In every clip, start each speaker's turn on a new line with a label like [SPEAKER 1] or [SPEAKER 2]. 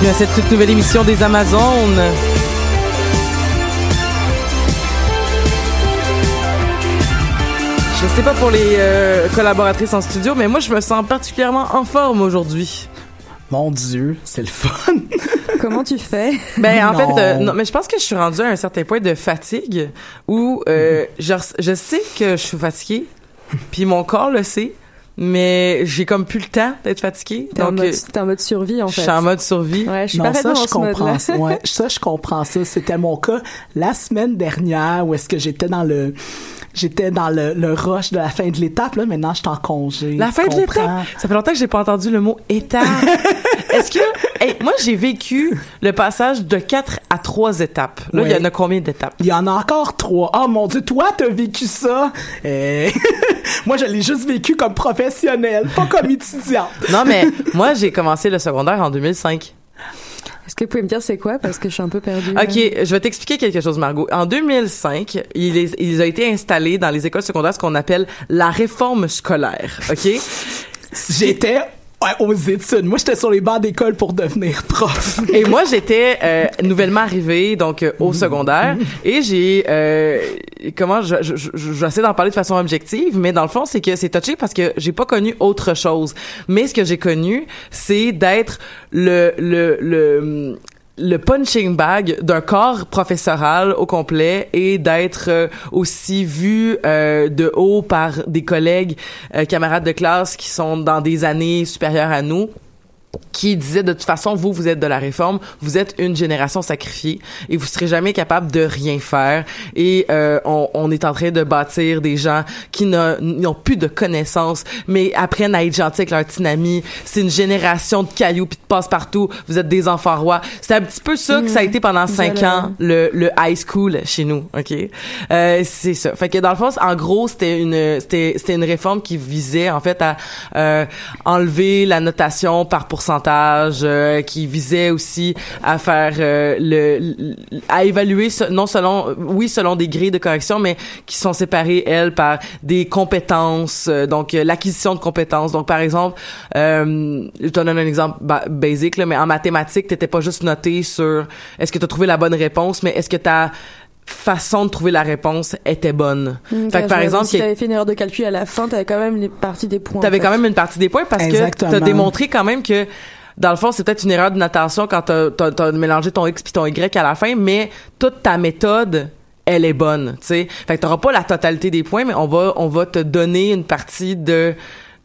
[SPEAKER 1] Bienvenue à cette toute nouvelle émission des Amazones. Je sais pas pour les euh, collaboratrices en studio, mais moi je me sens particulièrement en forme aujourd'hui.
[SPEAKER 2] Mon Dieu, c'est le fun.
[SPEAKER 3] Comment tu fais?
[SPEAKER 1] Ben en
[SPEAKER 2] Non.
[SPEAKER 1] fait, euh, non, mais je pense que je suis rendue à un certain point de fatigue où euh, je, je sais que je suis fatiguée, puis mon corps le sait, mais j'ai comme plus le temps d'être fatiguée.
[SPEAKER 3] T'es en,
[SPEAKER 1] Donc
[SPEAKER 3] mode,
[SPEAKER 1] euh,
[SPEAKER 3] t'es en mode survie, en
[SPEAKER 1] je
[SPEAKER 3] fait.
[SPEAKER 1] suis en mode survie.
[SPEAKER 3] Ouais, je suis
[SPEAKER 2] Non, ça,
[SPEAKER 3] dans
[SPEAKER 2] je comprends ça. Ouais, ça, je comprends ça. C'était mon cas la semaine dernière où est-ce que j'étais dans le, j'étais dans le, le rush de la fin de l'étape. Là, maintenant, je suis en congé.
[SPEAKER 1] La fin de l'étape? Ça fait longtemps que j'ai pas entendu le mot étape. Est-ce que, hey, moi, j'ai vécu le passage de quatre à trois étapes. Là, il y en a combien d'étapes?
[SPEAKER 2] Il y en a encore trois. Oh mon Dieu, toi, t'as vécu ça? Eh, Moi, je l'ai juste vécu comme professionnel, pas comme étudiant.
[SPEAKER 1] Non, mais moi, j'ai commencé le secondaire en 2005.
[SPEAKER 3] Est-ce que vous pouvez me dire c'est quoi? Parce que je suis un peu perdue.
[SPEAKER 1] OK, je vais t'expliquer quelque chose, Margot. En 2005, il, est, il a été installé dans les écoles secondaires ce qu'on appelle la réforme scolaire. OK?
[SPEAKER 2] J'étais ouais, aux études. Moi, j'étais sur les bancs d'école pour devenir prof.
[SPEAKER 1] Et moi, j'étais euh, nouvellement arrivée donc euh, au secondaire et j'ai euh, comment je je, je, je d'en parler de façon objective, mais dans le fond, c'est que c'est touché parce que j'ai pas connu autre chose. Mais ce que j'ai connu, c'est d'être le le le le punching bag d'un corps professoral au complet et d'être euh, aussi vu euh, de haut par des collègues, euh, camarades de classe qui sont dans des années supérieures à nous qui disait de toute façon vous vous êtes de la réforme vous êtes une génération sacrifiée et vous serez jamais capable de rien faire. Et euh, on, on est en train de bâtir des gens qui n'ont plus de connaissances mais apprennent à être gentils avec leur petite amie c'est une génération de cailloux puis de passe partout vous êtes des enfants rois. C'est un petit peu ça que ça a été pendant cinq ans le, le high school chez nous ok? Euh, c'est ça. Fait que dans le fond en gros c'était une c'était c'était une réforme qui visait en fait à euh, enlever la notation par pourcentage euh, qui visait aussi à faire euh, le, à évaluer non selon oui selon des grilles de correction, mais qui sont séparées elles par des compétences, euh, donc euh, l'acquisition de compétences. Donc par exemple, euh, je te donne un exemple ba- basic là, mais en mathématiques, t'étais pas juste noté sur est-ce que tu as trouvé la bonne réponse, mais est-ce que ta façon de trouver la réponse était bonne. Fait que par exemple,
[SPEAKER 3] si t'avais fait une erreur de calcul à la fin, t'avais quand même les parties des points.
[SPEAKER 1] T'avais quand même une partie des points parce
[SPEAKER 2] Exactement.
[SPEAKER 1] que t'as démontré quand même que dans le fond, c'est peut-être une erreur de notation quand t'as, t'as, t'as mélangé ton X puis ton Y à la fin, mais toute ta méthode, elle est bonne, tu sais. Fait que t'auras pas la totalité des points, mais on va, on va te donner une partie de,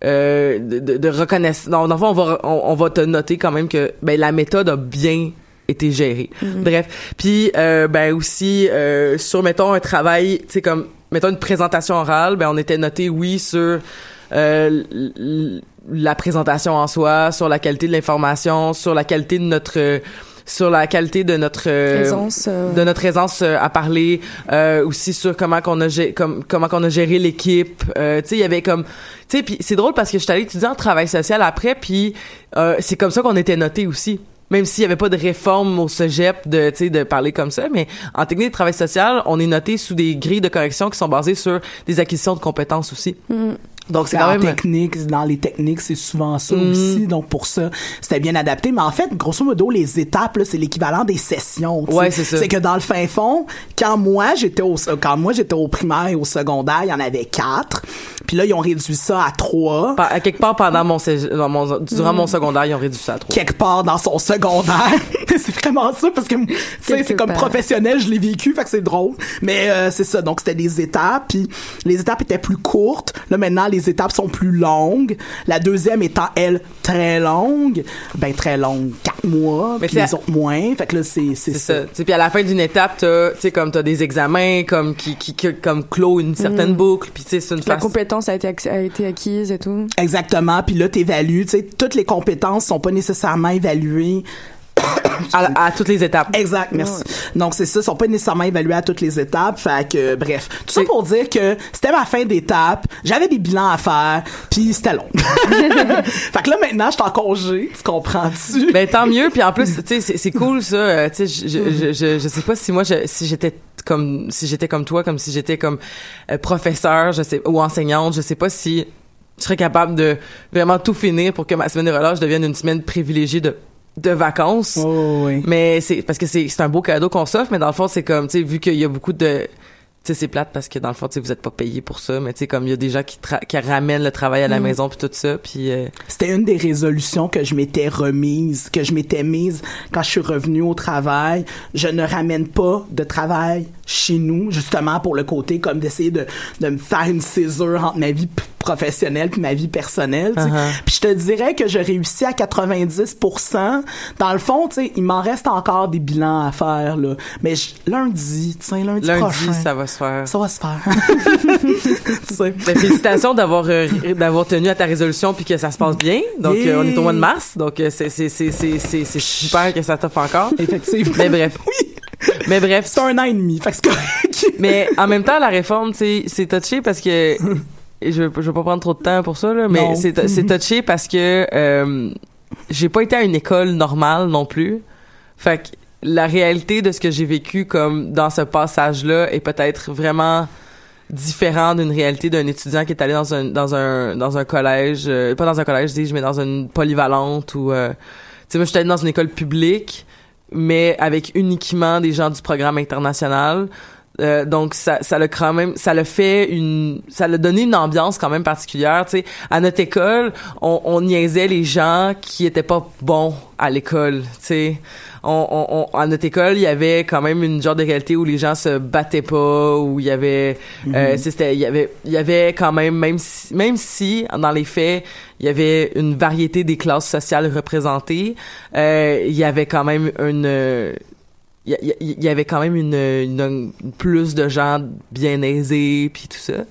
[SPEAKER 1] euh, de, de, de reconnaissance. Non, dans le fond, on va, on, on va te noter quand même que, ben, la méthode a bien été gérée. Bref. Puis, euh, ben, aussi, euh, sur, mettons, un travail, tu sais, comme, mettons, une présentation orale, ben, on était noté, oui, sur, euh, la présentation en soi, sur la qualité de l'information, sur la qualité de notre sur la qualité de notre
[SPEAKER 3] Aisance, euh.
[SPEAKER 1] de notre aisance à parler euh, aussi sur comment qu'on a gé- comme comment qu'on a géré l'équipe tu sais il y avait comme tu sais puis c'est drôle parce que je suis allée étudier en travail social après puis euh, c'est comme ça qu'on était noté aussi même s'il y avait pas de réforme au cégep de de parler comme ça mais en technique de travail social on est noté sous des grilles de correction qui sont basées sur des acquisitions de compétences aussi donc c'est
[SPEAKER 2] dans
[SPEAKER 1] quand même
[SPEAKER 2] technique, dans les techniques, c'est souvent ça
[SPEAKER 1] Mhm.
[SPEAKER 2] aussi. Donc pour ça, c'était bien adapté. Mais en fait, grosso modo, les étapes, là, c'est l'équivalent des sessions.
[SPEAKER 1] Ouais, c'est ça.
[SPEAKER 2] C'est que dans le fin fond, quand moi j'étais au quand moi j'étais au primaire et au secondaire, il y en avait quatre. Puis là, ils ont réduit ça à trois.
[SPEAKER 1] À quelque part pendant mon, dans mon durant mon secondaire ils ont réduit ça à trois
[SPEAKER 2] quelque part dans son secondaire. c'est vraiment ça parce que tu sais c'est comme professionnel, je l'ai vécu, fait que c'est drôle. Mais euh, c'est ça, donc c'était des étapes, puis les étapes étaient plus courtes. Là maintenant les étapes sont plus longues. La deuxième étant elle très longue, ben très longue, quatre mois,
[SPEAKER 1] Mais
[SPEAKER 2] puis les autres moins. Fait que là c'est c'est
[SPEAKER 1] c'est
[SPEAKER 2] ça.
[SPEAKER 1] ça puis à la fin d'une étape tu sais comme t'as des examens comme qui qui, qui- comme clôt une certaine boucle puis tu sais c'est une
[SPEAKER 3] La compétence a été, a été acquise et tout.
[SPEAKER 2] Exactement, puis là t'évalues, tu sais toutes les compétences sont pas nécessairement évaluées
[SPEAKER 1] à, à toutes les étapes.
[SPEAKER 2] Exact, merci. Donc c'est ça, ils sont pas nécessairement évalués à toutes les étapes, fait que euh, bref, tout ça pour dire que c'était ma fin d'étape, j'avais des bilans à faire, puis c'était long. fait que là maintenant, je suis en congé, tu comprends-tu?
[SPEAKER 1] Ben tant mieux puis en plus tu sais c'est- cool ça euh, tu sais je, je, je, je, je sais pas si moi je, si j'étais comme si j'étais comme toi comme si j'étais comme euh, professeur je sais ou enseignante je sais pas si je serais capable de vraiment tout finir pour que ma semaine de relâche devienne une semaine privilégiée de de vacances
[SPEAKER 2] Oh oui.
[SPEAKER 1] mais c'est parce que c'est c'est un beau cadeau qu'on s'offre mais dans le fond c'est comme tu sais vu qu'il y a beaucoup de tu sais c'est plate parce que dans le fond tu sais vous êtes pas payé pour ça mais tu sais comme il y a des gens qui qui ramènent le travail à la maison puis tout ça puis euh,
[SPEAKER 2] C'était une des résolutions que je m'étais remise, que je m'étais mise quand je suis revenue au travail. Je ne ramène pas de travail chez nous, justement pour le côté comme d'essayer de, de me faire une césure entre ma vie professionnelle puis ma vie personnelle. sais.
[SPEAKER 1] Uh-huh.
[SPEAKER 2] Puis je te dirais que je réussis à 90%. Dans le fond, tu sais, il m'en reste encore des bilans à faire là. Mais je- lundi, tu sais, lundi,
[SPEAKER 1] lundi
[SPEAKER 2] prochain,
[SPEAKER 1] ça va se faire
[SPEAKER 2] ça va se faire.
[SPEAKER 1] Ben, félicitations d'avoir euh, d'avoir tenu à ta résolution puis que ça se passe bien. Donc
[SPEAKER 2] Yeah.
[SPEAKER 1] euh, on est au mois de mars, donc euh, c'est c'est c'est c'est c'est c'est super que ça t'offre encore.
[SPEAKER 2] Effectivement.
[SPEAKER 1] Mais bref.
[SPEAKER 2] Oui.
[SPEAKER 1] Mais bref,
[SPEAKER 2] C'est un an et demi, fait que c'est correct.
[SPEAKER 1] mais en même temps la réforme, tu sais, c'est touché parce que je je vais pas prendre trop de temps pour ça là, mais c'est touché parce que euh, j'ai pas été à une école normale non plus. Fait que la réalité de ce que j'ai vécu comme dans ce passage-là est peut-être vraiment différent d'une réalité d'un étudiant qui est allé dans un dans un dans un collège euh, pas dans un collège dis mais dans une polyvalente ou euh, tu sais moi j'étais dans une école publique mais avec uniquement des gens du programme international Euh, donc ça ça le quand même ça le fait une ça l'a donné une ambiance quand même particulière tu sais. À notre école on, on niaisait les gens qui étaient pas bons à l'école tu sais. On, on, on- à notre école il y avait quand même une genre de réalité où les gens se battaient pas où il y avait euh, c'était il y avait il y avait quand même même si, même si dans les faits il y avait une variété des classes sociales représentées euh, il y avait quand même une euh, il y, y avait quand même une, une- une- plus de gens bien aisés puis tout ça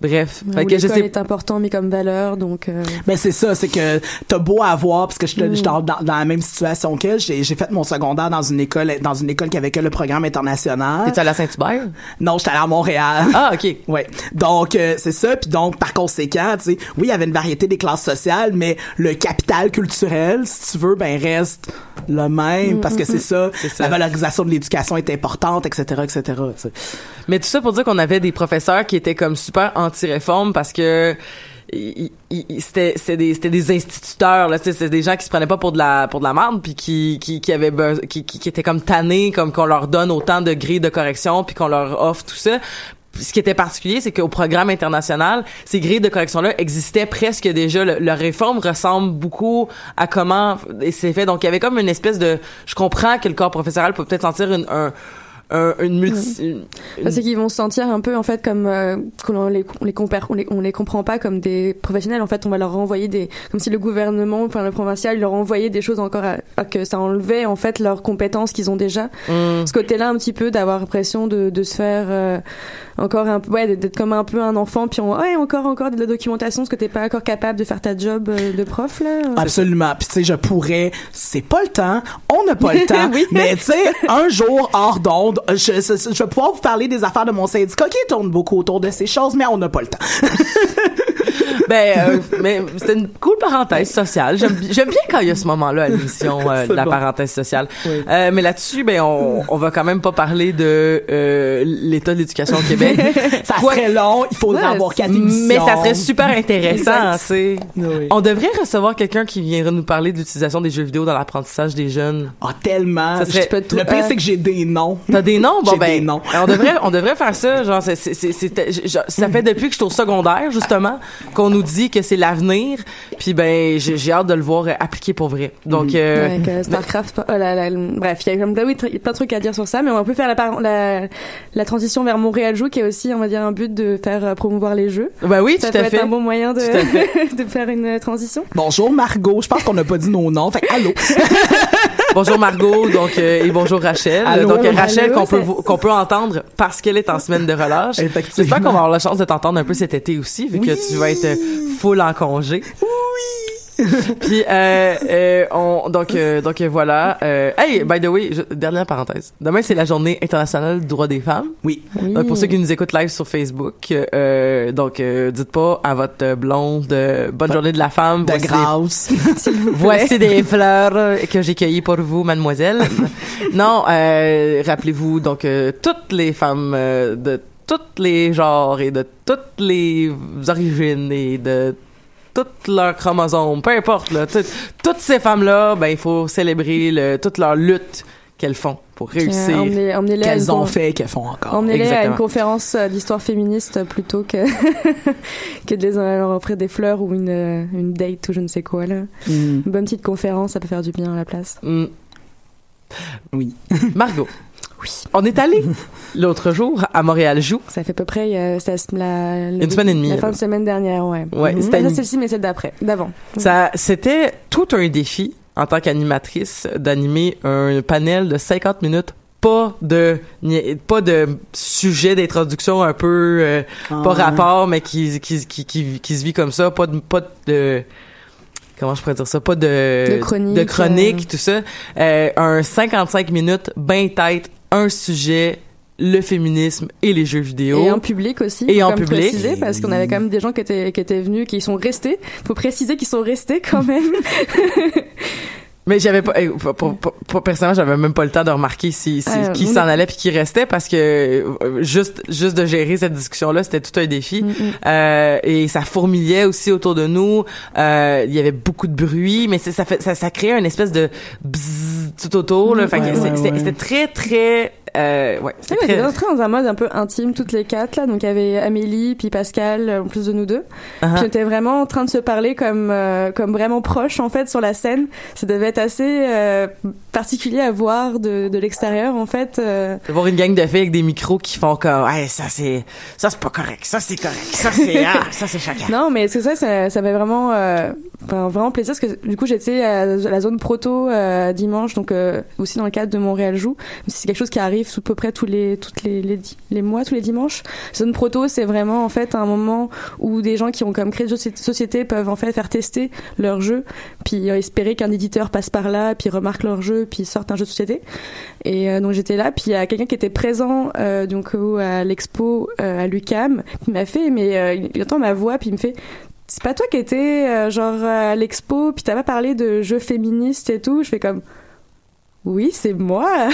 [SPEAKER 1] Bref, fait que je
[SPEAKER 3] l'école
[SPEAKER 1] sais
[SPEAKER 3] est important, mais comme valeur, donc. euh,
[SPEAKER 2] Ben c'est ça, c'est que t'as beau avoir parce que je
[SPEAKER 3] Mm.
[SPEAKER 2] dans, dans la même situation qu'elle, j'ai j'ai fait mon secondaire dans une école dans une école qui avait que le programme international.
[SPEAKER 1] T'es-tu allé à Saint-Hubert?
[SPEAKER 2] Non, j'étais allée à Montréal.
[SPEAKER 1] Ah, OK.
[SPEAKER 2] Ouais. Donc euh, c'est ça puis donc par conséquent, tu sais, oui, il y avait une variété des classes sociales, mais le capital culturel, si tu veux, ben reste le même parce que c'est ça,
[SPEAKER 1] ça.
[SPEAKER 2] la valorisation de l'éducation est importante, etc., etc. tu sais.
[SPEAKER 1] Mais tout ça pour dire qu'on avait des professeurs qui étaient comme super anti-réforme parce que c'était des c'était des instituteurs là c'était des gens qui se prenaient pas pour de la pour de la merde puis qui qui qui avaient qui, qui qui étaient comme tannés comme qu'on leur donne autant de grilles de correction puis qu'on leur offre tout ça ce qui était particulier, c'est qu'au programme international, ces grilles de correction-là existaient presque déjà. Le- leur réforme ressemble beaucoup à comment c'est fait. Donc, il y avait comme une espèce de... Je comprends que le corps professoral peut peut-être sentir une, un, un- une multi... une-
[SPEAKER 3] Parce qu'ils vont se sentir un peu en fait comme euh, qu'on les on les compare on les on les comprend pas comme des professionnels en fait on va leur renvoyer des comme si le gouvernement enfin le provincial leur envoyait des choses encore à, à que ça enlevait en fait leurs compétences qu'ils ont déjà
[SPEAKER 1] Mm.
[SPEAKER 3] ce côté-là un petit peu d'avoir l'impression de, de se faire euh, encore un peu ouais d'être comme un peu un enfant puis on ouais encore encore de la documentation parce que t'es pas encore capable de faire ta job euh, de prof là
[SPEAKER 2] Absolument. Puis tu sais, je pourrais. C'est pas le temps. On n'a pas le temps.
[SPEAKER 3] Oui.
[SPEAKER 2] Mais tu sais, un jour hors d'onde, je, je, je vais pouvoir vous parler des affaires de mon syndicat qui tournent beaucoup autour de ces choses, mais on n'a pas le temps.
[SPEAKER 1] Ben, euh, mais c'était une cool parenthèse sociale. J'aime bi- j'aime bien quand il y a ce moment-là à l'émission euh, de la
[SPEAKER 2] bon.
[SPEAKER 1] parenthèse sociale. Euh, mais là-dessus, ben, on, on va quand même pas parler de euh, l'état de l'éducation au Québec.
[SPEAKER 2] Ça
[SPEAKER 1] Quoi-
[SPEAKER 2] serait long. Il faudrait
[SPEAKER 3] Ouais,
[SPEAKER 2] avoir quatre
[SPEAKER 1] Mais
[SPEAKER 2] émissions.
[SPEAKER 1] ça serait super intéressant.
[SPEAKER 2] Oui.
[SPEAKER 1] On devrait recevoir quelqu'un qui viendrait nous parler de l'utilisation des jeux vidéo dans l'apprentissage des jeunes.
[SPEAKER 2] Ah, tellement.
[SPEAKER 1] Ça serait-
[SPEAKER 3] tout-
[SPEAKER 2] Le pire,
[SPEAKER 3] euh,
[SPEAKER 2] c'est que j'ai des noms.
[SPEAKER 1] T'as des noms? Bon, ben,
[SPEAKER 2] des noms.
[SPEAKER 1] on devrait, on devrait faire ça, genre, c'est, ça fait depuis que je suis au secondaire, justement, qu'on nous dit que c'est l'avenir, puis ben, j'ai, j'ai hâte de le voir euh, appliqué pour vrai. Donc, euh,
[SPEAKER 3] Avec euh, Starcraft, euh, la- la- bref, il y a comme oui, tr- plein de trucs à dire sur ça, mais on peut faire la, par- la, la transition vers Montréal Joue, qui est aussi, on va dire, un but de faire promouvoir les jeux.
[SPEAKER 1] ben oui,
[SPEAKER 3] Ça
[SPEAKER 1] tout
[SPEAKER 3] peut
[SPEAKER 1] à
[SPEAKER 3] être
[SPEAKER 1] fait.
[SPEAKER 3] un bon moyen de, faire une transition.
[SPEAKER 2] Bonjour Margot. Je pense qu'on n'a pas dit nos noms. Fait allô?
[SPEAKER 1] Bonjour Margot, donc, euh, et bonjour Rachel.
[SPEAKER 2] Allô,
[SPEAKER 1] donc, Rachel,
[SPEAKER 3] allô,
[SPEAKER 1] qu'on peut, qu'on peut entendre parce qu'elle est en semaine de relâche.
[SPEAKER 2] Effectivement.
[SPEAKER 1] J'espère qu'on va avoir la chance de t'entendre un peu cet été aussi, vu que tu vas être euh, full en congé. Oui! Puis euh, euh, on donc euh, donc euh, voilà. Euh, hey, by the way, je- dernière parenthèse. Demain c'est la journée internationale du droit des femmes.
[SPEAKER 2] Oui.
[SPEAKER 3] Oui.
[SPEAKER 1] Euh, pour ceux qui nous écoutent live sur Facebook, euh, donc euh, dites pas à votre blonde euh, bonne journée de la femme.
[SPEAKER 2] De
[SPEAKER 1] des-
[SPEAKER 2] grâce.
[SPEAKER 1] Voici des fleurs que j'ai cueillies pour vous, mademoiselle. non, euh, rappelez-vous donc euh, toutes les femmes de tous les genres et de toutes les origines et de toutes leurs chromosomes, peu importe là, tout- toutes ces femmes-là, ben il faut célébrer le, toute leur lutte qu'elles font pour réussir.
[SPEAKER 3] Euh, emmenez- Emmenez-les à une
[SPEAKER 2] Qu'elles ont fait, qu'elles font encore.
[SPEAKER 3] Emmenez-les à une conférence euh, d'histoire féministe plutôt que que de les leur offrir des fleurs ou une euh, une date ou je ne sais quoi là.
[SPEAKER 2] Mm.
[SPEAKER 3] Une bonne petite conférence, ça peut faire du bien à la place.
[SPEAKER 1] Mm.
[SPEAKER 2] Oui.
[SPEAKER 1] Margot. Oui. On est allé l'autre jour à Montréal Joue.
[SPEAKER 3] Ça fait à peu près euh, la,
[SPEAKER 1] Une semaine et demie,
[SPEAKER 3] La
[SPEAKER 1] là.
[SPEAKER 3] fin de semaine dernière, ouais.
[SPEAKER 1] Ouais, une-
[SPEAKER 3] celle-ci, mais celle d'après, d'avant.
[SPEAKER 1] Ça, c'était tout un défi en tant qu'animatrice d'animer un panel de 50 minutes. Pas de, pas de sujet d'introduction un peu, euh,
[SPEAKER 2] Ah,
[SPEAKER 1] pas rapport, mais qui, qui, qui, qui, qui se vit comme ça. Pas de, pas de, comment je pourrais dire ça? Pas de,
[SPEAKER 3] De chronique,
[SPEAKER 1] de chronique,
[SPEAKER 3] euh.
[SPEAKER 1] tout ça. Euh, un 55 minutes, ben tête, un sujet, le féminisme et les jeux vidéo.
[SPEAKER 3] Et en public aussi.
[SPEAKER 1] Et
[SPEAKER 3] faut
[SPEAKER 1] en
[SPEAKER 3] quand même
[SPEAKER 1] public.
[SPEAKER 3] Préciser, parce qu'on avait quand même des gens qui étaient, qui étaient venus, qui sont restés. Faut préciser qu'ils sont restés quand même.
[SPEAKER 1] Mais j'avais pas, eh, pour, pour- pour- personnellement, j'avais même pas le temps de remarquer si, si-
[SPEAKER 3] Euh,
[SPEAKER 1] qui s'en allait puis qui restait parce que euh, juste juste de gérer cette discussion là, c'était tout un défi.
[SPEAKER 3] Mm, mm.
[SPEAKER 1] Euh, et ça fourmillait aussi autour de nous. Euh, il y avait beaucoup de bruit, mais ça fait ça, ça créait une espèce de bzzz tout autour là.
[SPEAKER 2] Ouais, ouais,
[SPEAKER 1] c'est-
[SPEAKER 2] ouais.
[SPEAKER 1] c'était très très euh, ouais,
[SPEAKER 3] C'est vrai, on
[SPEAKER 1] très
[SPEAKER 3] dans un mode un peu intime toutes les quatre là. Donc il y avait Amélie puis Pascal euh, en plus de nous deux.
[SPEAKER 1] Uh-huh.
[SPEAKER 3] Puis on était vraiment en train de se parler comme euh, comme vraiment proches en fait sur la scène. Ça devait être assez euh, particulier à voir de, de l'extérieur en fait.
[SPEAKER 1] de voir une gang de filles avec des micros qui font comme hey, ça c'est ça c'est pas correct, ça c'est correct, ça c'est ah, ça c'est chacun.
[SPEAKER 3] Non, mais c'est ça, ça, ça fait vraiment, enfin, vraiment plaisir parce que du coup j'étais à la zone proto dimanche, donc aussi dans le cadre de Montréal Joue. C'est quelque chose qui arrive arrive à peu près tous les toutes les, les, mois, tous les dimanches. Zone Proto, c'est vraiment en fait un moment où des gens qui ont comme créé de soci- société peuvent en fait faire tester leur jeu, puis euh, espérer qu'un éditeur passe par là, puis remarque leur jeu, puis sorte un jeu de société. Et euh, donc j'étais là, puis il y a quelqu'un qui était présent euh, donc à l'expo à l'UCAM, qui m'a fait, mais il entend ma voix, puis il me fait c'est pas toi qui étais genre à l'expo puis t'as pas parlé de jeux féministes et tout? Je fais comme oui c'est moi.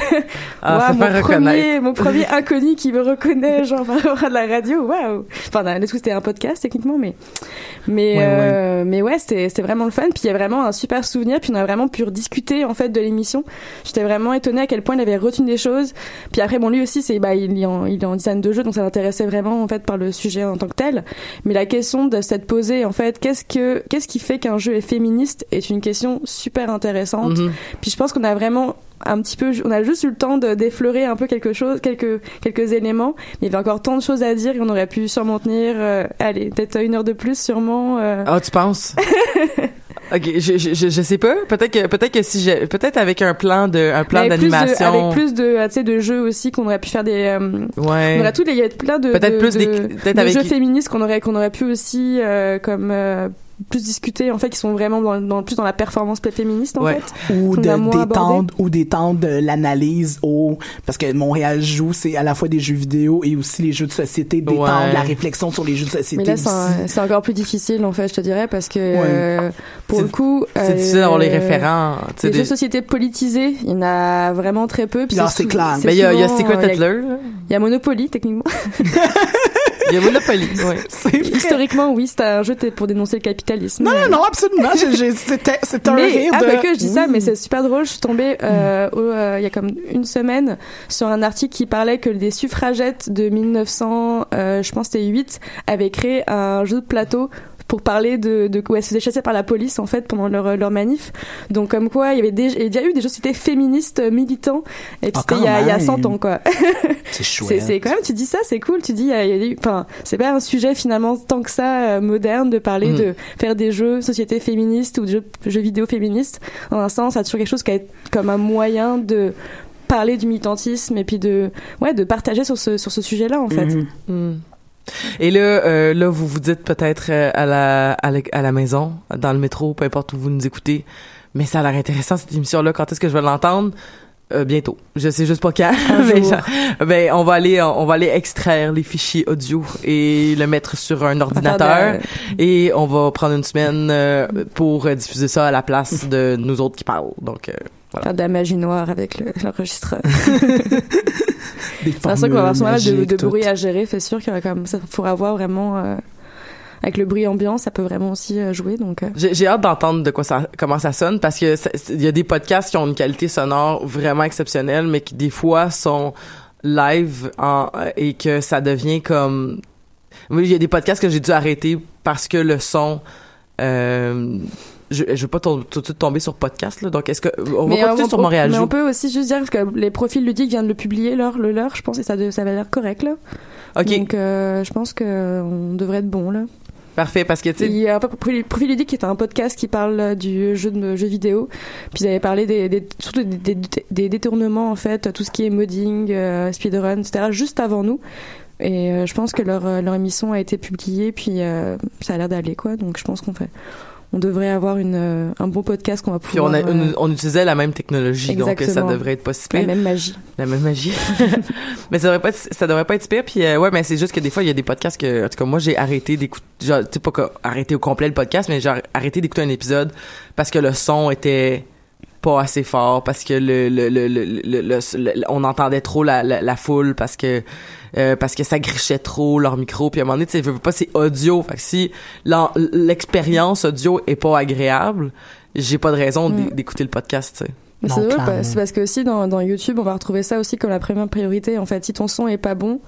[SPEAKER 1] Ah, ça
[SPEAKER 3] mon premier mon premier inconnu qui me reconnaît genre par rapport à la radio. Waouh. Enfin du coup, c'était un podcast techniquement mais mais
[SPEAKER 2] Ouais,
[SPEAKER 3] euh, mais ouais c'était c'était vraiment le fun. Puis il y a vraiment un super souvenir. Puis on a vraiment pu rediscuter en fait de l'émission. J'étais vraiment étonnée à quel point il avait retenu des choses. Puis après bon lui aussi c'est bah il est en il est en design de jeu donc ça l'intéressait vraiment en fait par le sujet en tant que tel. Mais la question de s'être posée en fait qu'est-ce que qu'est-ce qui fait qu'un jeu est féministe est une question super intéressante.
[SPEAKER 1] Mhm.
[SPEAKER 3] puis je pense qu'on a vraiment un petit peu on a juste eu le temps de d'effleurer un peu quelque chose quelques quelques éléments mais il y avait encore tant de choses à dire et on aurait pu sûrement tenir euh, allez peut-être une heure de plus sûrement euh.
[SPEAKER 1] Ah, tu penses? ok, je, je, je, sais pas. Peut-être que, peut-être que si j'ai, peut-être avec un plan de, un plan
[SPEAKER 3] Mais avec plus de-
[SPEAKER 1] d'animation.
[SPEAKER 3] avec plus de euh, tu sais de jeux aussi qu'on aurait pu faire des euh,
[SPEAKER 1] Ouais.
[SPEAKER 3] on aurait tous les il y a plein de
[SPEAKER 1] Peut-être
[SPEAKER 3] de-
[SPEAKER 1] plus
[SPEAKER 3] de-
[SPEAKER 1] des- peut-être
[SPEAKER 3] de
[SPEAKER 1] avec-
[SPEAKER 3] jeux féministes qu'on aurait qu'on aurait pu aussi euh, comme plus discuter en fait qui sont vraiment dans, dans- plus dans la performance féministe en
[SPEAKER 1] Ouais.
[SPEAKER 3] fait
[SPEAKER 2] ou de, temps ou des temps de l'analyse au parce que Montréal joue c'est à la fois des jeux vidéo et aussi les jeux de société des
[SPEAKER 1] Ouais.
[SPEAKER 2] temps de la réflexion sur les jeux de société
[SPEAKER 3] mais là c'est encore plus difficile en fait je te dirais parce que euh, pour le coup
[SPEAKER 1] C'est
[SPEAKER 3] euh,
[SPEAKER 1] difficile d'avoir les référents. tu sais,
[SPEAKER 3] les
[SPEAKER 1] des-
[SPEAKER 3] jeux de société politisés, il y en a vraiment très peu. Puis
[SPEAKER 2] Non, c'est clair.
[SPEAKER 1] Mais il y a, Secret
[SPEAKER 3] euh,
[SPEAKER 1] Hitler.
[SPEAKER 3] Il y a Monopoly, techniquement.
[SPEAKER 1] Il y a Monopoly. Ouais.
[SPEAKER 3] Historiquement, oui, c'était un jeu pour dénoncer le capitalisme.
[SPEAKER 2] non non non absolument J'ai- j'ai- c'était c'était un
[SPEAKER 3] mais,
[SPEAKER 2] rire
[SPEAKER 3] ah,
[SPEAKER 2] de
[SPEAKER 3] bah que je dis ça, mais c'est super drôle. Je suis tombée euh, au- euh, il y a comme une semaine sur un article qui parlait que des suffragettes de 1900, euh, je pense que c'était 8, avaient créé un jeu de plateau pour parler de, de où elles se faisaient chasser par la police en fait pendant leur, leur manif. Donc comme quoi il y avait déjà, il y a déjà eu des c'était féministes euh, militants et puis
[SPEAKER 2] Ah,
[SPEAKER 3] c'était il y, a, il y a
[SPEAKER 2] même.
[SPEAKER 3] 100 ans quoi.
[SPEAKER 2] c'est
[SPEAKER 3] C'est,
[SPEAKER 2] chouette
[SPEAKER 3] c'est quand même, tu dis ça, c'est cool. Tu dis, il y a, enfin, c'est pas un sujet finalement tant que ça euh, moderne de parler
[SPEAKER 1] Mm.
[SPEAKER 3] de faire des jeux société féministes ou des jeux, jeux vidéo féministes. Dans un sens, ça a toujours quelque chose qui est comme un moyen de parler du militantisme et puis de, ouais, de partager sur ce sur ce sujet-là en fait.
[SPEAKER 2] Mhm.
[SPEAKER 1] Hmm. Et là, euh, là, vous vous dites peut-être euh, à la, à la à la maison, dans le métro, peu importe où vous nous écoutez, mais ça a l'air intéressant cette émission-là. Quand est-ce que je vais l'entendre? Euh, Bientôt. Je sais juste pas quand. mais ben, on va aller, on va aller extraire les fichiers audio et le mettre sur un ordinateur.
[SPEAKER 3] de-
[SPEAKER 1] Et on va prendre une semaine euh, pour euh, diffuser ça à la place de nous autres qui parlent. Donc, euh, voilà.
[SPEAKER 3] faire de la magie noire avec le- l'enregistreur.
[SPEAKER 2] Des
[SPEAKER 3] C'est sûr qu'on va avoir pas mal de, de bruit à gérer. C'est sûr qu'il y aura comme ça, faudra voir vraiment. euh, avec le bruit ambiant, ça peut vraiment aussi euh, jouer. Donc, euh.
[SPEAKER 1] J'ai hâte d'entendre de quoi ça, comment ça sonne parce que ça- il y a des podcasts qui ont une qualité sonore vraiment exceptionnelle, mais qui des fois sont live en, et que ça devient comme. Il y a des podcasts que j'ai dû arrêter parce que le son. Euh, je, je veux pas tout de suite tomber sur podcast là, donc est-ce que on va
[SPEAKER 3] Mais,
[SPEAKER 1] continuer
[SPEAKER 3] euh,
[SPEAKER 1] sur
[SPEAKER 3] on-
[SPEAKER 1] Montréal
[SPEAKER 3] Mais
[SPEAKER 1] Joue.
[SPEAKER 3] on peut aussi juste dire que les profils ludiques viennent de le publier leur le leur, je pense, et ça de- ça va l'air correct là.
[SPEAKER 1] Ok,
[SPEAKER 3] Donc euh, je pense que on devrait être bon là.
[SPEAKER 1] parfait parce que tu.
[SPEAKER 3] Il y a Profil ludique qui est un podcast qui parle euh, du jeu de jeu vidéo. Puis ils avaient parlé des, des surtout des, des, des détournements en fait, tout ce qui est modding, euh, speedrun, etc. Juste avant nous. Et euh, je pense que leur euh, leur émission a été publiée, puis euh, ça a l'air d'aller quoi. Donc je pense qu'on fait, on devrait avoir une euh, un bon podcast qu'on va
[SPEAKER 1] Puis on,
[SPEAKER 3] pouvoir.
[SPEAKER 1] a,
[SPEAKER 3] euh,
[SPEAKER 1] on, on utilisait la même technologie, donc ça
[SPEAKER 3] Exactement.
[SPEAKER 1] devrait être pas si
[SPEAKER 3] la
[SPEAKER 1] pire.
[SPEAKER 3] même magie.
[SPEAKER 1] La même magie. mais ça devrait pas être, ça devrait pas être super puis euh, ouais mais c'est juste que des fois il y a des podcasts que en tout cas moi j'ai arrêté d'écouter genre tu sais pas arrêté au complet le podcast mais j'ai arrêté d'écouter un épisode parce que le son était pas assez fort parce que le, le, le, le, le- le- le- on entendait trop la, la, la foule parce que euh, parce que ça grichait trop leur micro puis à un moment donné tu sais veux pas c'est audio fait que si l'expérience audio est pas agréable j'ai pas de raison
[SPEAKER 3] Mm.
[SPEAKER 1] d'écouter le podcast tu sais
[SPEAKER 3] c'est parce- c'est parce que aussi dans, dans YouTube, on va retrouver ça aussi comme la première priorité. En fait, si ton son est pas bon,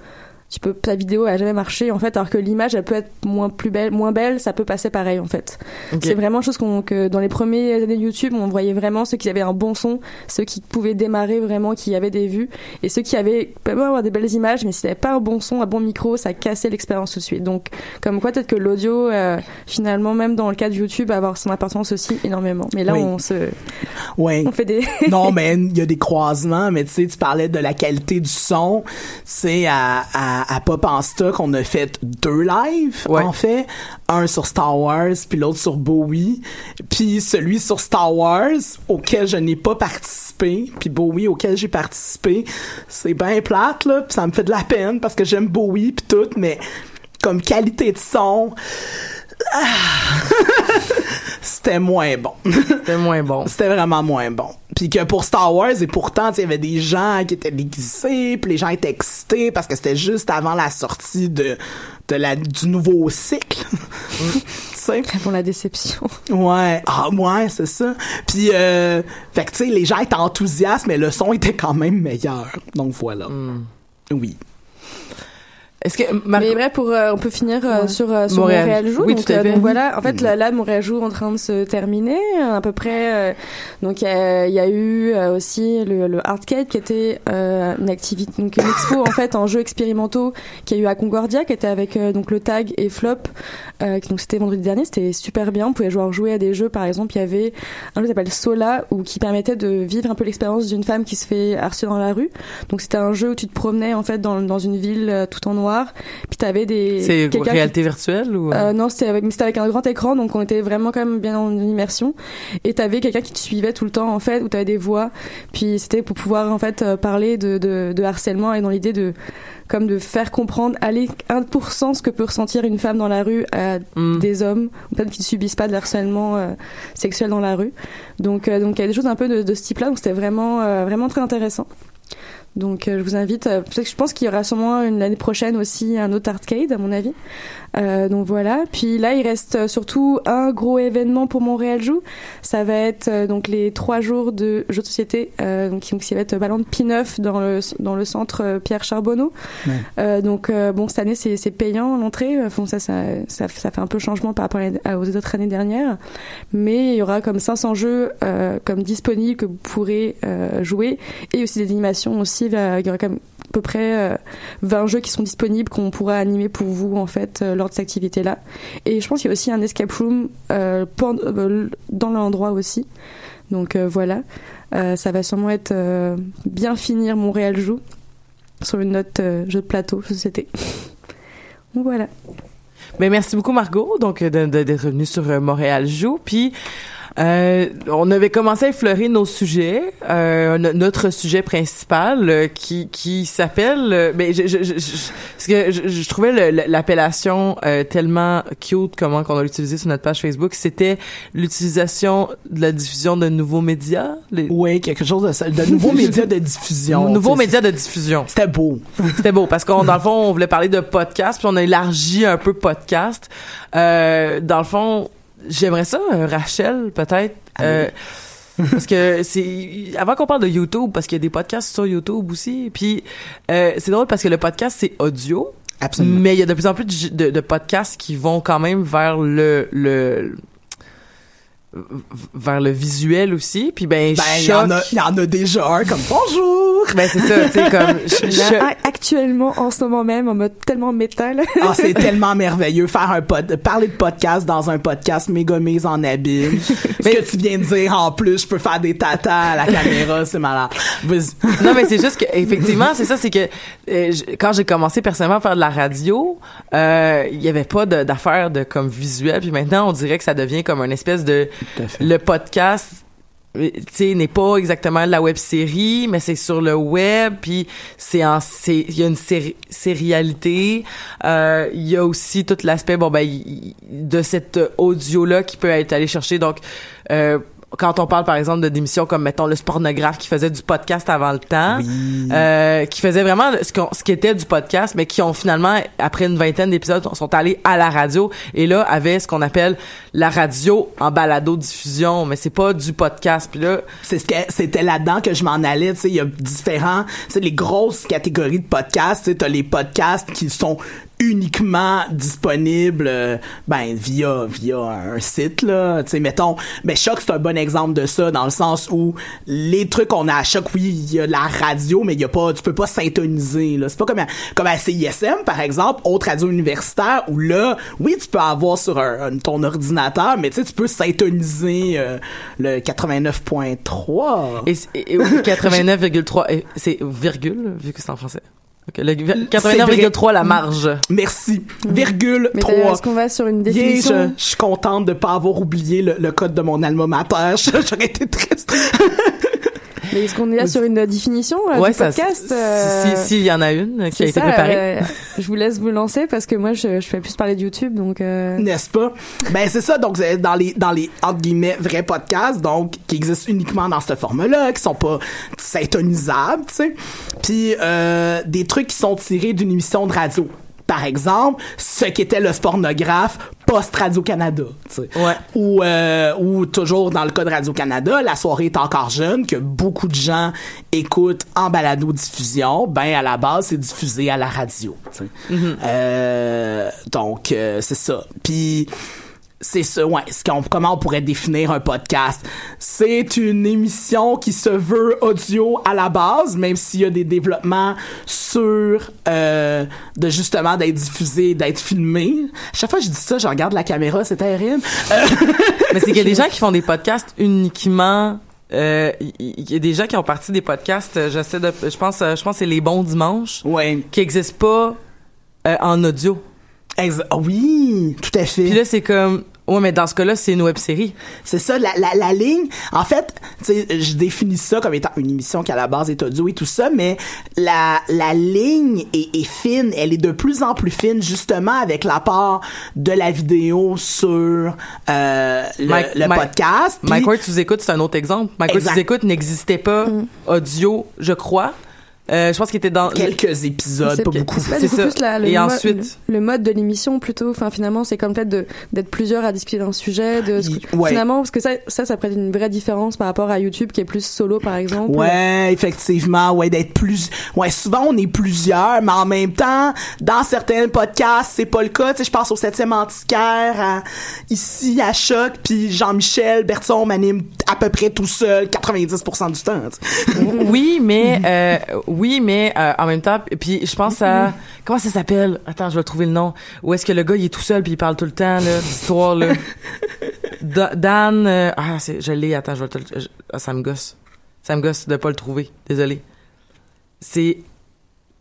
[SPEAKER 3] tu peux ta vidéo a jamais marché en fait alors que l'image elle peut être moins plus belle moins belle ça peut passer pareil en fait c'est vraiment chose qu'on que dans les premières années de YouTube on voyait vraiment ceux qui avaient un bon son ceux qui pouvaient démarrer vraiment qui avaient des vues et ceux qui avaient peuvent avoir des belles images mais s'il n'y avait pas un bon son un bon micro ça cassait l'expérience tout de suite donc comme quoi peut-être que l'audio euh, finalement même dans le cas de YouTube va avoir son importance aussi énormément mais là
[SPEAKER 2] Oui.
[SPEAKER 3] on se
[SPEAKER 2] Ouais.
[SPEAKER 3] on fait des
[SPEAKER 2] non, mais il y a des croisements, mais tu sais, tu parlais de la qualité du son. C'est à, à, à Pop en Stock, on a fait deux lives,
[SPEAKER 1] Ouais.
[SPEAKER 2] en fait. Un sur Star Wars, puis l'autre sur Bowie. Puis celui sur Star Wars, auquel je n'ai pas participé, puis Bowie, auquel j'ai participé, c'est bien plate, là, puis ça me fait de la peine, parce que j'aime Bowie, puis tout, mais comme qualité de son... ah, C'était moins bon.
[SPEAKER 1] C'était moins bon.
[SPEAKER 2] C'était vraiment moins bon. Puis que pour Star Wars, et pourtant, tu il y avait des gens qui étaient déguisés, puis les gens étaient excités parce que c'était juste avant la sortie de, de la, du nouveau cycle. tu sais?
[SPEAKER 3] pour la déception
[SPEAKER 2] Ouais. Ah, ouais, c'est ça. Puis, euh, fait que, tu sais, les gens étaient enthousiastes, mais le son était quand même meilleur. Donc, voilà. Oui.
[SPEAKER 1] Est-ce que Mar-
[SPEAKER 3] Mais bref, pour euh, on peut finir euh, sur, euh, sur
[SPEAKER 1] Montréal.
[SPEAKER 3] Montréal, Joue.
[SPEAKER 1] Oui,
[SPEAKER 3] donc,
[SPEAKER 1] tout à
[SPEAKER 3] euh,
[SPEAKER 1] fait.
[SPEAKER 3] donc voilà, en fait là, là Montréal Joue en train de se terminer euh, à peu près. donc il y, a- eu aussi le, le Artcade qui était euh, une activité, donc une expo en fait en jeux expérimentaux qui a eu à Concordia, qui était avec euh, donc le tag et Flop. Euh, qui- donc c'était vendredi dernier, c'était super bien. On pouvait jouer, jouer à des jeux, par exemple, il y avait un jeu qui s'appelle Sola ou qui permettait de vivre un peu l'expérience d'une femme qui se fait harceler dans la rue. Donc c'était un jeu où tu te promenais en fait dans, dans une ville tout en noir, puis t'avais des
[SPEAKER 1] c'est
[SPEAKER 3] qui-
[SPEAKER 1] réalité virtuelle ou
[SPEAKER 3] euh, non, c'était avec, mais c'était avec un grand écran, donc on était vraiment quand même bien en immersion. Et t'avais quelqu'un qui te suivait tout le temps, en fait, où t'avais des voix. Puis c'était pour pouvoir, en fait, euh, parler de, de, de harcèlement et dans l'idée de, comme de faire comprendre, aller 1% ce que peut ressentir une femme dans la rue à
[SPEAKER 1] Mm.
[SPEAKER 3] des hommes, ou peut-être qui ne subissent pas de harcèlement euh, sexuel dans la rue. Donc, euh, donc il y a des choses un peu de, de ce type-là, donc c'était vraiment, euh, vraiment très intéressant. Donc euh, je vous invite, euh, parce que je pense qu'il y aura sûrement une l'année prochaine aussi un autre arcade à mon avis. Euh, donc voilà. Puis là il reste euh, surtout un gros événement pour Montréal Joue. Ça va être euh, donc les trois jours de jeux de société. Euh, donc, donc ça va être Ballon de P9 dans le dans le centre euh, Pierre Charbonneau.
[SPEAKER 2] Ouais.
[SPEAKER 3] Euh, donc euh, bon cette année c'est c'est payant l'entrée. Enfin ça, ça ça ça fait un peu changement par rapport à aux autres années dernières. Mais il y aura comme 500 jeux euh, comme disponibles que vous pourrez euh, jouer et aussi des animations aussi. là, Il y aura comme peu près euh, 20 jeux qui sont disponibles qu'on pourra animer pour vous en fait euh, lors de cette activité là. Et je pense qu'il y a aussi un escape room euh, euh, dans l'endroit aussi. Donc euh, voilà, Euh, ça va sûrement être euh, bien finir Montréal joue sur une note euh, jeu de plateau, société. Voilà.
[SPEAKER 1] Ben merci beaucoup Margot donc d'être venue sur euh, Montréal joue puis euh, on avait commencé à effleurer nos sujets, euh, no- notre sujet principal euh, qui qui s'appelle, euh, ben je, je, je, je- parce que je, je trouvais l'appellation euh, tellement cute comment qu'on a utilisé sur notre page Facebook, c'était l'utilisation de la diffusion de nouveaux médias, les
[SPEAKER 2] Oui, quelque chose de. De nouveaux médias de diffusion.
[SPEAKER 1] nouveaux médias de diffusion.
[SPEAKER 2] C'était beau.
[SPEAKER 1] C'était beau parce qu'on dans le fond on voulait parler de podcast puis on a élargi un peu podcast. Euh, dans le fond, j'aimerais ça euh, Rachel peut-être euh, parce que c'est avant qu'on parle de YouTube parce qu'il y a des podcasts sur YouTube aussi. Puis euh, c'est drôle parce que le podcast c'est audio.
[SPEAKER 2] Absolument.
[SPEAKER 1] Mais il y a de plus en plus de, de- de podcasts qui vont quand même vers le le vers le visuel aussi. Puis ben,
[SPEAKER 2] Ben, il y, en a- il y en a déjà un comme bonjour.
[SPEAKER 1] ben c'est ça, tu sais comme
[SPEAKER 3] un actuellement en ce moment même en mode tellement métal.
[SPEAKER 2] Ah, c'est tellement merveilleux faire un pod, parler de podcast dans un podcast méga mise en abîme. Ce que tu viens de dire en plus, je peux faire des tatas à la caméra, c'est malade.
[SPEAKER 1] Non mais c'est juste que effectivement c'est ça c'est que euh, je- quand j'ai commencé personnellement à faire de la radio euh, il y avait pas de- d'affaires de comme visuel puis maintenant on dirait que ça devient comme une espèce de. Le podcast euh, tu n'est pas exactement la web série mais c'est sur le web puis c'est en c'est il y a une séri- sérialité. Euh, il y a aussi tout l'aspect bon ben de cet audio là qui peut être allé chercher. Donc euh, quand on parle par exemple de d'émissions comme mettons le spornographe qui faisait du podcast avant le temps, euh, qui faisait vraiment ce, qu'on- ce qui était du podcast, mais qui ont finalement après une vingtaine d'épisodes sont allés à la radio et là avait ce qu'on appelle la radio en balado diffusion, mais c'est pas du podcast. Puis là,
[SPEAKER 2] C'est ce que c'était là-dedans que je m'en allais. Tu sais, il y a différents, tu sais, les grosses catégories de podcasts. Tu sais, t'as les podcasts qui sont uniquement disponibles, euh, ben via via un site là. Tu sais, mettons, mais Choc c'est un bon exemple de ça dans le sens où les trucs qu'on a à Choc, oui, il y a la radio, mais il y a pas, tu peux pas syntoniser là. C'est pas comme à, comme à CISM par exemple, autre radio universitaire où là, oui, tu peux avoir sur un, un- ton ordinateur, mais tu sais, tu peux syntoniser euh, le 89.3.
[SPEAKER 1] et, et- et 89,3 et c'est virgule vu que c'est en français. Ok, le 89,3 la marge.
[SPEAKER 2] Merci. Virgule
[SPEAKER 3] Mais d'ailleurs,
[SPEAKER 2] 3.
[SPEAKER 3] est-ce qu'on va sur une
[SPEAKER 2] Yeah,
[SPEAKER 3] définition
[SPEAKER 2] je, je suis contente de pas avoir oublié le, le code de mon alma mater. J'aurais été triste.
[SPEAKER 3] Mais est-ce qu'on est là sur une définition euh,
[SPEAKER 1] Ouais,
[SPEAKER 3] du
[SPEAKER 1] ça-
[SPEAKER 3] podcast
[SPEAKER 1] si-
[SPEAKER 3] euh,
[SPEAKER 1] si- s'il y en a une qui a été
[SPEAKER 3] ça,
[SPEAKER 1] préparée.
[SPEAKER 3] euh, je vous laisse vous lancer parce que moi, je, je fais plus parler de YouTube, donc. euh,
[SPEAKER 2] N'est-ce pas? Ben, c'est ça. Donc, dans les, dans les, entre guillemets, vrais podcasts, donc, qui existent uniquement dans ce format-là, qui sont pas syntonisables, tu sais. Puis, euh, des trucs qui sont tirés d'une émission de radio. Par exemple, ce qu'était le spornographe post-Radio-Canada.
[SPEAKER 1] Ouais.
[SPEAKER 2] Ou, euh, ou toujours dans le cas de Radio-Canada, la soirée est encore jeune, que beaucoup de gens écoutent en balado-diffusion, ben à la base, c'est diffusé à la radio. sais. Euh, donc, euh, c'est ça. Puis, c'est ça, ouais. ce qu'on- comment on pourrait définir un podcast? C'est une émission qui se veut audio à la base, même s'il y a des développements sur euh, de justement d'être diffusé, d'être filmé. Chaque fois que je dis ça, je regarde la caméra, c'est terrible. Euh,
[SPEAKER 1] Mais c'est qu'il y a des gens qui font des podcasts uniquement. euh, Il il y a des gens qui ont parti des podcasts. euh, J'essaie de. Je pense. euh, Je pense que c'est les bons dimanches
[SPEAKER 2] ouais.
[SPEAKER 1] qui existent pas euh, en audio.
[SPEAKER 2] Ex- ah oui, tout à fait.
[SPEAKER 1] Puis là, c'est comme. Ouais, mais dans ce cas-là, c'est une web série.
[SPEAKER 2] C'est ça, la, la, la ligne. En fait, tu sais, je définis ça comme étant une émission qui à la base est audio et tout ça, mais la, la ligne est, est fine. Elle est de plus en plus fine, justement, avec l'apport de la vidéo sur euh, le,
[SPEAKER 1] Mike-
[SPEAKER 2] le
[SPEAKER 1] Mike-
[SPEAKER 2] podcast.
[SPEAKER 1] Mike Ward, tu écoutes, c'est un autre exemple. Mike Ward, tu écoutes n'existait pas audio, je crois. Euh, je pense qu'il était dans
[SPEAKER 2] quelques épisodes, pas beaucoup.
[SPEAKER 1] C'est ça.
[SPEAKER 3] plus la- le,
[SPEAKER 1] Et
[SPEAKER 3] mo-
[SPEAKER 1] ensuite-
[SPEAKER 3] le, le mode de l'émission plutôt. Enfin, finalement, c'est comme le fait de d'être plusieurs à discuter d'un sujet. De ce que-
[SPEAKER 2] Ouais.
[SPEAKER 3] Finalement, parce que ça, ça, ça prête une vraie différence par rapport à YouTube qui est plus solo, par exemple.
[SPEAKER 2] Ouais, effectivement, ouais, d'être plus, ouais, souvent on est plusieurs, mais en même temps, dans certains podcasts, c'est pas le cas. Tu sais, je pense au septième antiquaire, à- ici à Choc, puis Jean-Michel Berton m'anime à peu près tout seul, 90% du temps. tu sais.
[SPEAKER 1] oui, mais euh, oui, mais euh, en même temps, puis je pense à comment ça s'appelle? Attends, je vais trouver le nom. Où est-ce que le gars il est tout seul puis il parle tout le temps là, d'histoire là. Da- Dan, euh, ah, c'est, je l'ai. Attends, je vais te, le- je- ah, ça me gosse. Ça me gosse de pas le trouver. Désolé. C'est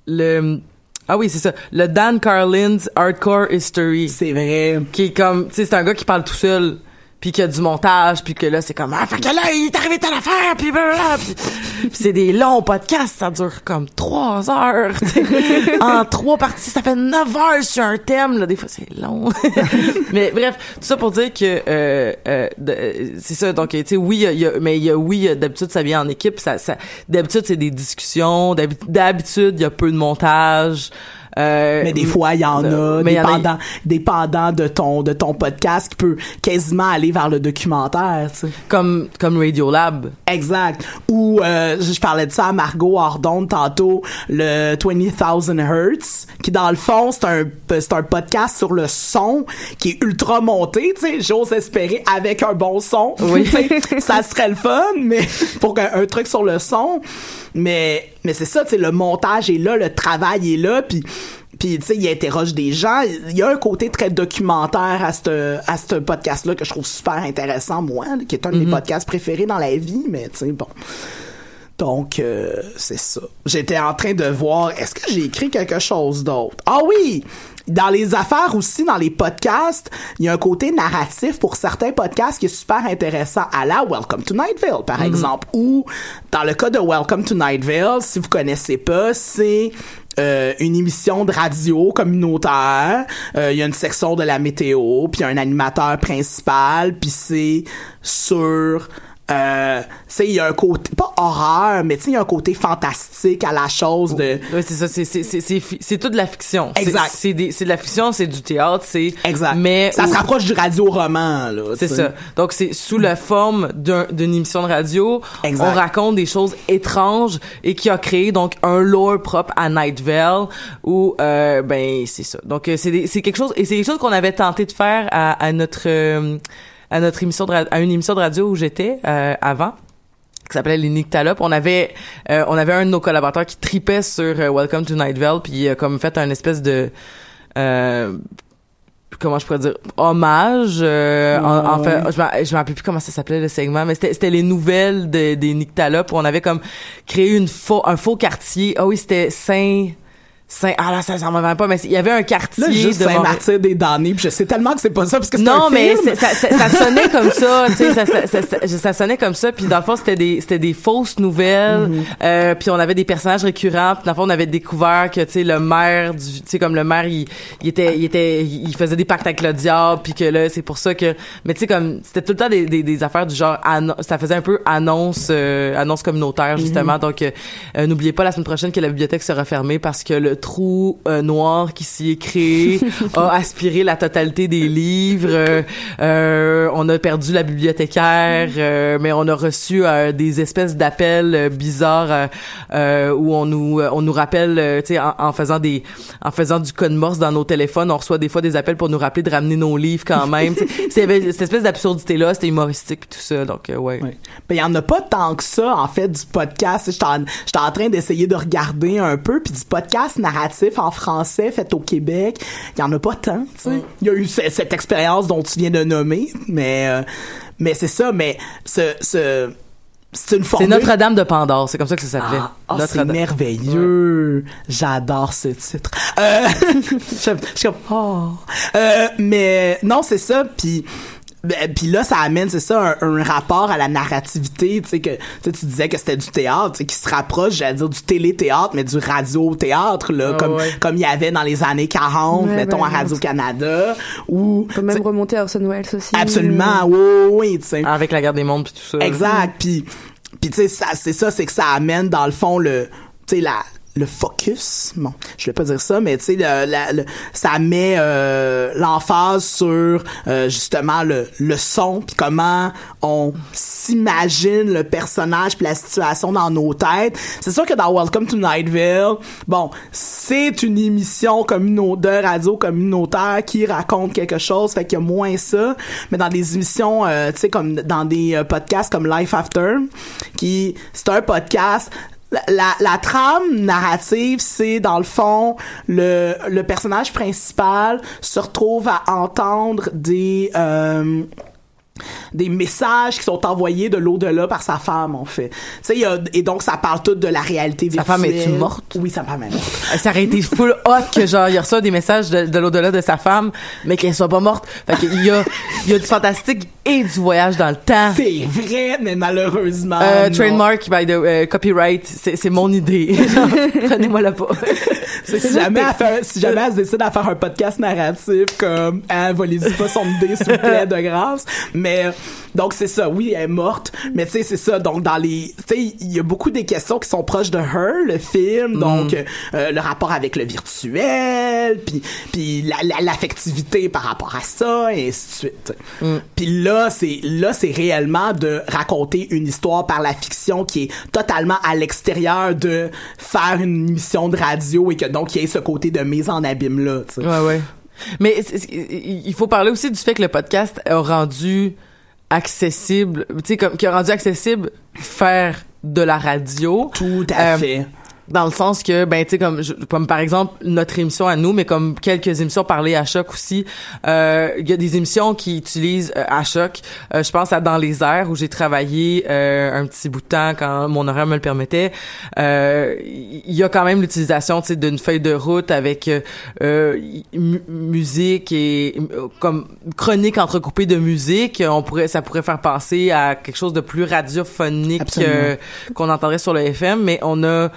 [SPEAKER 1] le ah oui, c'est ça. Le Dan Carlin's Hardcore History.
[SPEAKER 2] C'est vrai.
[SPEAKER 1] Qui est comme, tu sais, c'est un gars qui parle tout seul, puis qui a du montage, puis que là, c'est comme, ah, fait que là, il est arrivé telle affaire, puis blablabla. Puis, c'est des longs podcasts, ça dure comme trois heures. En trois parties, ça fait neuf heures sur un thème, là. Des fois, c'est long. mais bref, tout ça pour dire que, euh, euh, euh, c'est ça. Donc, tu sais, oui, y a- y mais y a, oui, d'habitude, ça vient en équipe. Ça, ça, d'habitude, c'est des discussions. D'habi- D'habitude, il y a peu de montage. Euh,
[SPEAKER 2] Mais des fois, il y en a,
[SPEAKER 1] y en a-
[SPEAKER 2] dépendant, de ton, de ton podcast qui peut quasiment aller vers le documentaire, tu sais.
[SPEAKER 1] comme comme Radiolab.
[SPEAKER 2] Exact. Ou euh, je parlais de ça à Margot Ardon tantôt, le 20,000 Hertz, qui dans le fond c'est un c'est un podcast sur le son qui est ultra monté, tu sais, j'ose espérer avec un bon son.
[SPEAKER 1] Oui.
[SPEAKER 2] Ça serait le fun, mais pour un, un truc sur le son, mais mais c'est ça, tu sais, le montage est là, le travail est là, puis puis tu sais il interroge des gens. Il y a un côté très documentaire à ce à ce podcast là que je trouve super intéressant moi qui est un de mes podcasts préférés dans la vie mais tu sais bon donc euh, c'est ça. J'étais en train de voir est-ce que j'ai écrit quelque chose d'autre? Ah oui! Dans les affaires aussi, dans les podcasts, il y a un côté narratif pour certains podcasts qui est super intéressant. À la Welcome to Nightville, par exemple. Ou, dans le cas de Welcome to Nightville, si vous connaissez pas, c'est euh, une émission de radio communautaire. Euh, Il y a une section de la météo, puis un animateur principal, puis c'est sur euh, il y a un côté, pas horreur, mais tu sais, il y a un côté fantastique à la chose de...
[SPEAKER 1] Oui, c'est ça, c'est, c'est, c'est, c'est, toute de la fiction.
[SPEAKER 2] Exact.
[SPEAKER 1] C'est, des, c'est de la fiction, c'est du théâtre, c'est...
[SPEAKER 2] Exact.
[SPEAKER 1] Mais
[SPEAKER 2] ça se rapproche du radio-roman, là.
[SPEAKER 1] C'est ça. Donc c'est sous la forme d'un- d'une émission de radio,
[SPEAKER 2] Exact.
[SPEAKER 1] on raconte des choses étranges et qui a créé donc un lore propre à Night Vale où euh, ben c'est ça. Donc euh, c'est des- c'est quelque chose et c'est quelque chose qu'on avait tenté de faire à, à notre euh, à notre émission de à une émission de radio où j'étais euh, avant qui s'appelait les Nyctalopes. On avait euh, on avait un de nos collaborateurs qui tripait sur euh, Welcome to Night Vale puis il a comme fait un espèce de euh, comment je pourrais dire hommage euh, en, en fait je me rappelle plus comment ça s'appelait le segment mais c'était c'était les nouvelles de, des Nyctalopes. Où on avait comme créé une faux un faux quartier. Ah oui c'était Saint Saint ah là ça ça m'en va pas mais il y avait un quartier
[SPEAKER 2] Là, juste
[SPEAKER 1] de.
[SPEAKER 2] Saint-Martyr des damnés, puis je sais tellement que c'est pas ça, parce que c'est
[SPEAKER 1] Non,
[SPEAKER 2] un
[SPEAKER 1] mais
[SPEAKER 2] film.
[SPEAKER 1] ça, ça, ça sonnait comme ça, tu sais, ça, ça, sonnait comme ça. Puis dans le fond, c'était des, c'était des fausses nouvelles.
[SPEAKER 2] Mm-hmm.
[SPEAKER 1] euh, puis on avait des personnages récurrents. Puis dans le fond, on avait découvert que tu sais le maire, du, tu sais comme le maire, il, il était, il était, il faisait des pactes avec le diable. Puis que là, c'est pour ça que, mais tu sais comme c'était tout le temps des, des, des affaires du genre, ça faisait un peu annonce, euh, annonce communautaire justement. Donc euh, euh, n'oubliez pas la semaine prochaine que la bibliothèque sera fermée parce que le trou euh, noir qui s'y est créé a aspiré la totalité des livres. Euh, euh, on a perdu la bibliothécaire, euh, mais on a reçu euh, des espèces d'appels euh, bizarres où on nous on nous rappelle, euh, tu sais, en, en faisant des en faisant du code morse dans nos téléphones, on reçoit des fois des appels pour nous rappeler de ramener nos livres quand même. C'est- cette espèce d'absurdité là, c'était humoristique tout ça. Donc euh, ouais.
[SPEAKER 2] Ouais. Ben, il y en a pas tant que ça, en fait, du podcast. J'étais en, en train d'essayer de regarder un peu, puis du podcast narratif en français fait au Québec, il y en a pas tant, tu sais. Il y a eu ce- cette expérience dont tu viens de nommer, mais, euh, mais c'est ça, mais ce, ce, c'est une
[SPEAKER 1] C'est
[SPEAKER 2] formule...
[SPEAKER 1] Notre-Dame de Pandore, c'est comme ça que ça s'appelait.
[SPEAKER 2] Ah, ah, c'est merveilleux. J'adore ce titre. Euh, je, je suis comme, oh. Euh, mais non, c'est ça. Puis ben, puis là, ça amène, c'est ça, un, un rapport à la narrativité, tu sais, que tu sais, tu disais que c'était du théâtre, tu sais, qui se rapproche, j'allais dire, du télé-théâtre, mais du radio-théâtre, là,
[SPEAKER 1] Ah,
[SPEAKER 2] comme
[SPEAKER 1] ouais.
[SPEAKER 2] comme il y avait dans les années 40,
[SPEAKER 3] Ouais,
[SPEAKER 2] mettons, à Radio-Canada, ou...
[SPEAKER 3] On peut même remonter à Orson Welles aussi.
[SPEAKER 2] Absolument, oui, oui, oui, tu sais.
[SPEAKER 1] Avec la guerre des mondes pis tout ça.
[SPEAKER 2] Exact. Puis, puis tu sais, ça, c'est ça, c'est que ça amène dans le fond le, tu sais, la le focus, bon, je vais pas dire ça, mais tu sais, le, ça met euh, l'emphase sur euh, justement le, le son, puis comment on s'imagine le personnage puis la situation dans nos têtes. C'est sûr que dans Welcome to Nightville, bon, c'est une émission de radio communautaire qui raconte quelque chose, fait qu'il y a moins ça. Mais dans des émissions, euh, tu sais, comme dans des euh, podcasts comme Life After, qui c'est un podcast la, trame narrative, c'est dans le fond le, le personnage principal se retrouve à entendre des euh, des messages qui sont envoyés de l'au-delà par sa femme en fait. Tu sais, il y a- et donc ça parle tout de la réalité
[SPEAKER 1] Sa
[SPEAKER 2] virtuelle.
[SPEAKER 1] femme est-tu morte?
[SPEAKER 2] Oui, sa femme est morte.
[SPEAKER 1] Euh, Ça aurait été full hot que genre il reçoit des messages de, de l'au-delà de sa femme, mais qu'elle soit pas morte. Fait qu'il y a il y a du fantastique et du voyage dans le temps.
[SPEAKER 2] C'est vrai, mais malheureusement.
[SPEAKER 1] Euh, trademark by the euh, copyright, c'est mon idée. Prenez-moi la pas.
[SPEAKER 2] Si jamais elle fait, si jamais elle se décide à faire un podcast narratif comme hein, volez-y pas son idée s'il vous plaît de grâce mais donc c'est ça. Oui elle est morte mais tu sais c'est ça. Donc dans les tu sais il y a beaucoup des questions qui sont proches de Her le film. Donc euh, le rapport avec le virtuel puis puis la- la- l'affectivité par rapport à ça et ainsi de suite. Puis là c'est là c'est réellement de raconter une histoire par la fiction qui est totalement à l'extérieur de faire une émission de radio et que donc il y ait ce côté de mise en abîme là tu sais.
[SPEAKER 1] Ouais ouais. Mais il faut parler aussi du fait que le podcast a rendu accessible, tu sais comme qui a rendu accessible faire de la radio.
[SPEAKER 2] tout à
[SPEAKER 1] Euh,
[SPEAKER 2] fait
[SPEAKER 1] Dans le sens que, ben, tu sais, comme, je- comme par exemple notre émission à nous, mais comme quelques émissions parlées à Choc aussi, euh, il y a des émissions qui utilisent euh, à Choc. Euh, je pense à Dans les airs où j'ai travaillé euh, un petit bout de temps quand mon horaire me le permettait. Euh, Il y a quand même l'utilisation, tu sais, d'une feuille de route avec mu- musique et comme chronique entrecoupée de musique. On pourrait, ça pourrait faire penser à quelque chose de plus radiophonique euh, qu'on entendrait sur le FM, mais on a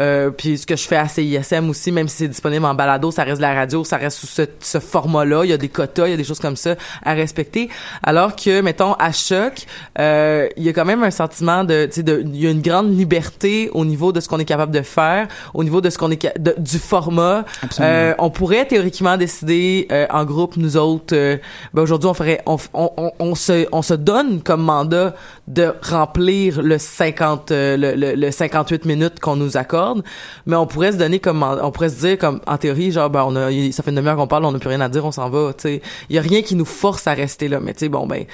[SPEAKER 1] euh, puis ce que je fais à CISM aussi, même si c'est disponible en balado, ça reste de la radio, ça reste sous ce, ce format-là. Il y a des quotas, il y a des choses comme ça à respecter. Alors que, mettons, à choc, euh, il y a quand même un sentiment de, tu sais, de, il y a une grande liberté au niveau de ce qu'on est capable de faire, au niveau de ce qu'on est de- du format. Euh, on pourrait théoriquement décider euh, en groupe, nous autres. euh, ben aujourd'hui, on ferait, on, on, on, on se, on se donne comme mandat de remplir le 50, euh, le, le, le 58 minutes qu'on nous accorde, mais on pourrait se donner comme, on pourrait se dire comme, en théorie, genre, ben on a, ça fait une demi-heure qu'on parle, on n'a plus rien à dire, on s'en va, tu sais. Il y a rien qui nous force à rester là, mais tu sais, bon ben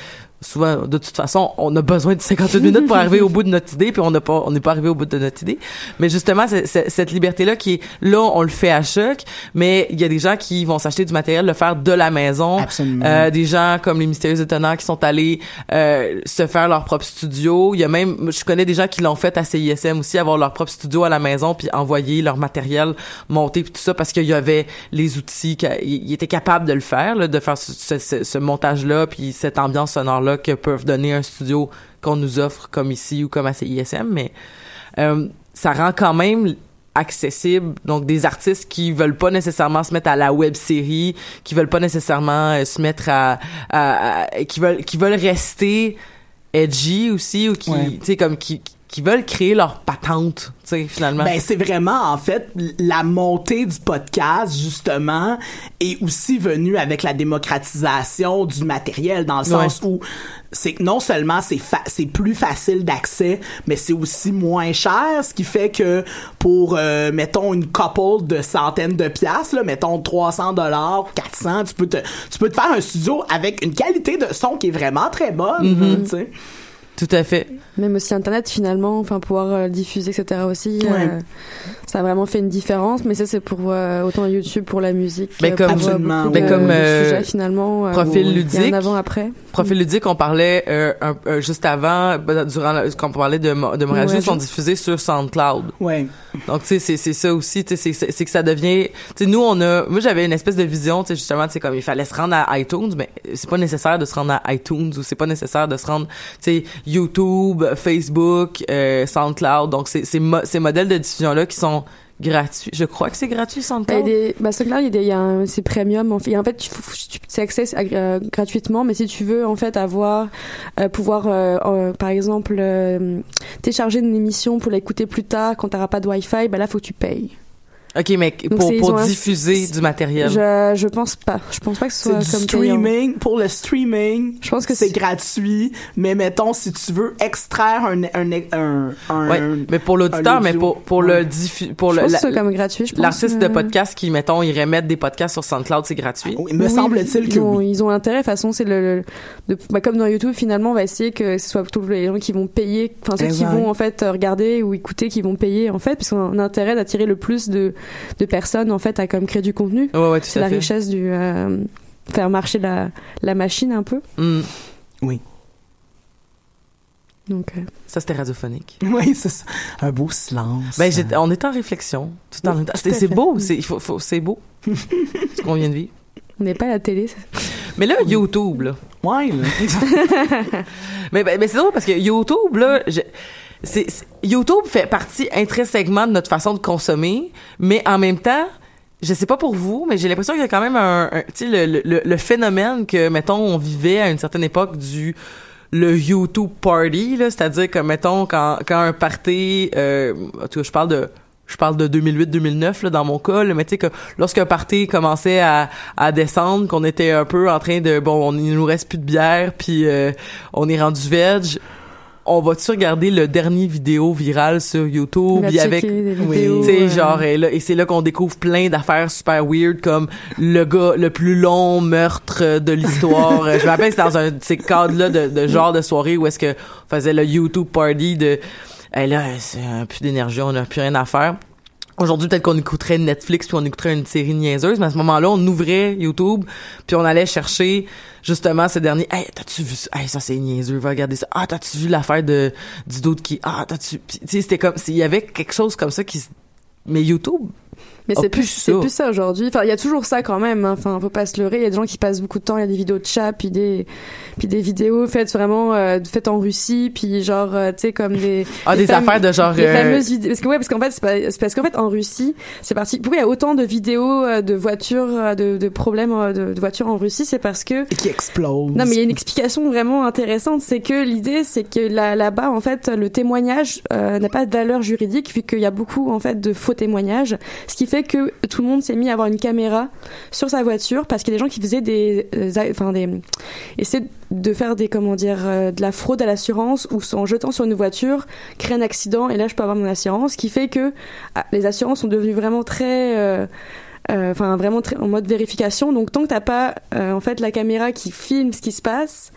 [SPEAKER 1] souvent de toute façon on a besoin de 58 minutes pour arriver au bout de notre idée puis on n'a pas on n'est pas arrivé au bout de notre idée. Mais justement c'est- c'est- cette liberté là qui est là on le fait à choc mais il y a des gens qui vont s'acheter du matériel le faire de la maison.
[SPEAKER 2] Absolument.
[SPEAKER 1] Euh, des gens comme les mystérieux étonnants qui sont allés euh, se faire leur propre studio. Il y a même je connais des gens qui l'ont fait à CISM aussi avoir leur propre studio à la maison puis envoyer leur matériel monter puis tout ça parce qu'il y avait les outils qu'ils ils étaient capables de le faire là, de faire ce, ce- ce- ce montage là puis cette ambiance sonore que peuvent donner un studio qu'on nous offre comme ici ou comme à CISM mais euh, ça rend quand même accessible donc des artistes qui veulent pas nécessairement se mettre à la web série qui veulent pas nécessairement euh, se mettre à, à- à- qui veulent qui veulent rester edgy aussi ou qui
[SPEAKER 2] Ouais.
[SPEAKER 1] tu sais comme qui qui veulent créer leur patente tu sais finalement
[SPEAKER 2] Ben, c'est vraiment, en fait, la montée du podcast, justement, est aussi venue avec la démocratisation du matériel, dans le sens où c'est que non seulement c'est fa- c'est plus facile d'accès, mais c'est aussi moins cher, ce qui fait que pour, euh, mettons, une couple de centaines de piastres, là, mettons 300 dollars, 400, tu peux te, tu peux te faire un studio avec une qualité de son qui est vraiment très bonne,
[SPEAKER 1] Mhm.
[SPEAKER 2] tu sais.
[SPEAKER 1] Tout à fait
[SPEAKER 3] Même aussi Internet, finalement, enfin, pouvoir euh, diffuser, etc. aussi,
[SPEAKER 2] Ouais.
[SPEAKER 3] euh, ça a vraiment fait une différence. Mais ça, c'est pour euh, autant YouTube, pour la musique,
[SPEAKER 1] Ben,
[SPEAKER 3] euh,
[SPEAKER 1] comme-
[SPEAKER 3] pour
[SPEAKER 2] Absolument,
[SPEAKER 3] beaucoup de,
[SPEAKER 1] comme,
[SPEAKER 3] de
[SPEAKER 1] euh,
[SPEAKER 3] sujets, finalement.
[SPEAKER 1] profil ludique.
[SPEAKER 3] avant-après.
[SPEAKER 1] Profil ludique, on parlait euh, un- euh, juste avant, ben, durant la- quand on parlait de, de Montréal
[SPEAKER 3] Ouais,
[SPEAKER 1] sont diffusés sur SoundCloud.
[SPEAKER 2] Ouais.
[SPEAKER 1] Donc, tu sais, c'est, c'est ça aussi, tu sais, c'est, que ça devient, tu sais, nous, on a, moi, j'avais une espèce de vision, tu sais, justement, tu sais, comme il fallait se rendre à iTunes, mais c'est pas nécessaire de se rendre à iTunes ou c'est pas nécessaire de se rendre, tu sais, YouTube, Facebook, euh, SoundCloud. Donc, c'est, mo- ces modèles de diffusion-là qui sont gratuits. Je crois que c'est gratuit, SoundCloud?
[SPEAKER 3] des, bah, il y a a un, c'est premium, en fait. Et en fait, tu, tu, tu accès euh, gratuitement, mais si tu veux, en fait, avoir, euh, pouvoir, par exemple, télécharger une émission pour l'écouter plus tard quand t'auras pas de Wi-Fi, bah là, faut que tu payes.
[SPEAKER 1] OK, mais pour,
[SPEAKER 3] ils
[SPEAKER 1] pour diffuser du matériel.
[SPEAKER 3] Je, je pense pas. Je pense pas que ce soit
[SPEAKER 2] du
[SPEAKER 3] comme payant.
[SPEAKER 2] streaming. Pour le streaming,
[SPEAKER 3] Je pense que
[SPEAKER 2] c'est gratuit. Mais mettons, si tu veux extraire un, un, un, un-
[SPEAKER 1] Ouais, mais pour l'auditeur, mais pour, pour
[SPEAKER 2] Ouais.
[SPEAKER 1] le diffu- pour
[SPEAKER 3] Je
[SPEAKER 1] le,
[SPEAKER 3] pense
[SPEAKER 1] la-
[SPEAKER 3] que c'est comme gratuit. je pense,
[SPEAKER 1] l'artiste de
[SPEAKER 3] euh,
[SPEAKER 1] podcast qui, mettons, irait mettre des podcasts sur SoundCloud, c'est gratuit.
[SPEAKER 2] Oui, me
[SPEAKER 3] Oui,
[SPEAKER 2] semble-t-il que
[SPEAKER 3] ils ont,
[SPEAKER 2] oui.
[SPEAKER 3] ils ont intérêt. De toute façon, c'est le, le- de- bah, comme dans YouTube, finalement, on va essayer que ce soit tous les gens qui vont payer, enfin ceux qui
[SPEAKER 2] Exact.
[SPEAKER 3] vont en fait regarder ou écouter, qui vont payer en fait, puisqu'on a intérêt d'attirer le plus de, de personnes en fait à comme créer du contenu.
[SPEAKER 1] Ouais, ouais,
[SPEAKER 3] C'est la
[SPEAKER 1] fait.
[SPEAKER 3] richesse du euh, faire marcher la, la machine un peu.
[SPEAKER 1] Mm.
[SPEAKER 3] Donc, euh,
[SPEAKER 1] Ça, c'était radiophonique.
[SPEAKER 2] Oui, c'est ça. Un beau silence.
[SPEAKER 1] Ben, on était en réflexion. Tout en
[SPEAKER 3] Oui, tout
[SPEAKER 1] C'est beau, c'est il faut, faut- c'est beau. ce qu'on vient de vivre.
[SPEAKER 3] on n'est pas à la télé. ça.
[SPEAKER 1] Mais là, YouTube, là.
[SPEAKER 2] Ouais, là.
[SPEAKER 1] Mais, ben, ben, c'est drôle parce que YouTube, là, je- c'est, YouTube fait partie intrinsèquement de notre façon de consommer, mais en même temps, je sais pas pour vous, mais j'ai l'impression qu'il y a quand même un, tu sais, le, le, le phénomène que, mettons, on vivait à une certaine époque du le YouTube party, là, c'est-à-dire que, mettons, quand, quand un party, euh, en tout cas, je parle de je parle de 2008-2009 là dans mon cas là, mais tu sais que lorsqu'un party commençait à, à descendre qu'on était un peu en train de bon on il nous reste plus de bière puis euh, on est rendu veg on va-tu regarder le dernier vidéo viral sur YouTube il
[SPEAKER 3] des
[SPEAKER 2] Oui.
[SPEAKER 1] tu sais
[SPEAKER 3] euh,
[SPEAKER 1] genre et, là, et c'est là qu'on découvre plein d'affaires super weird comme le gars le plus long meurtre de l'histoire. Je me rappelle c'est dans un ces cadres là de, de genre de soirée où est-ce que on faisait le YouTube party de hey, là c'est un plus d'énergie on a plus rien à faire Aujourd'hui, peut-être qu'on écouterait Netflix puis on écouterait une série niaiseuse, mais à ce moment-là, on ouvrait YouTube puis on allait chercher justement ce dernier. Hey, t'as-tu vu ça? Hey, ça c'est niaiseux, va regarder ça. Ah, t'as-tu vu l'affaire de du d'autre qui Ah, t'as-tu Tu sais, c'était comme s'il y avait quelque chose comme ça qui. Mais YouTube,
[SPEAKER 3] Mais
[SPEAKER 1] a
[SPEAKER 3] c'est plus,
[SPEAKER 1] ça.
[SPEAKER 3] c'est plus ça aujourd'hui. Enfin, il y a toujours ça quand même. hein. Enfin, faut pas se leurrer. Il y a des gens qui passent beaucoup de temps. Il y a des vidéos de chat, puis des, puis des vidéos faites vraiment euh, faites en Russie, puis genre, euh, tu sais, comme des.
[SPEAKER 1] Ah, des affaires de genre,
[SPEAKER 3] Les
[SPEAKER 1] euh,
[SPEAKER 3] fameuses vidéos. Parce que ouais, parce qu'en fait, c'est parce qu'en fait, en Russie, c'est parti. Pourquoi il y a autant de vidéos euh, de voitures, de, de problèmes euh, de, de voitures en Russie, c'est parce que
[SPEAKER 2] Et qui explose.
[SPEAKER 3] non, mais il y a une explication vraiment intéressante, c'est que l'idée, c'est que là, là-bas, en fait, le témoignage euh, n'a pas de valeur juridique vu qu'il y a beaucoup, en fait, de faux témoignages, ce qui fait que tout le monde s'est mis à avoir une caméra sur sa voiture parce qu'il y a des gens qui faisaient des, euh, enfin des, de faire des, comment dire, euh, de la fraude à l'assurance ou en jetant sur une voiture, créer un accident et là, je peux avoir mon assurance, ce qui fait que ah, les assurances sont devenues vraiment très euh, enfin vraiment en mode vérification. Donc tant que t'as pas en fait la caméra qui filme ce qui se passe,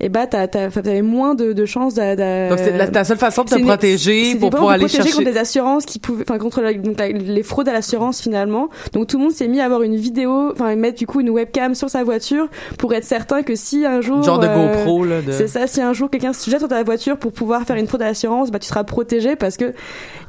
[SPEAKER 3] et bah t'as t'as t'avais moins de, de chances d'a-
[SPEAKER 1] Donc, c'est la, ta seule façon de te protéger pour pouvoir aller chercher.
[SPEAKER 3] contre des assurances qui pouvaient enfin contre la- donc, la- les fraudes à l'assurance finalement donc tout le monde s'est mis à avoir une vidéo enfin mettre du coup une webcam sur sa voiture pour être certain que si un jour
[SPEAKER 1] Genre de
[SPEAKER 3] euh,
[SPEAKER 1] GoPro, là. De...
[SPEAKER 3] c'est ça, si un jour quelqu'un se jette sur ta voiture pour pouvoir faire une fraude à l'assurance, bah tu seras protégé parce que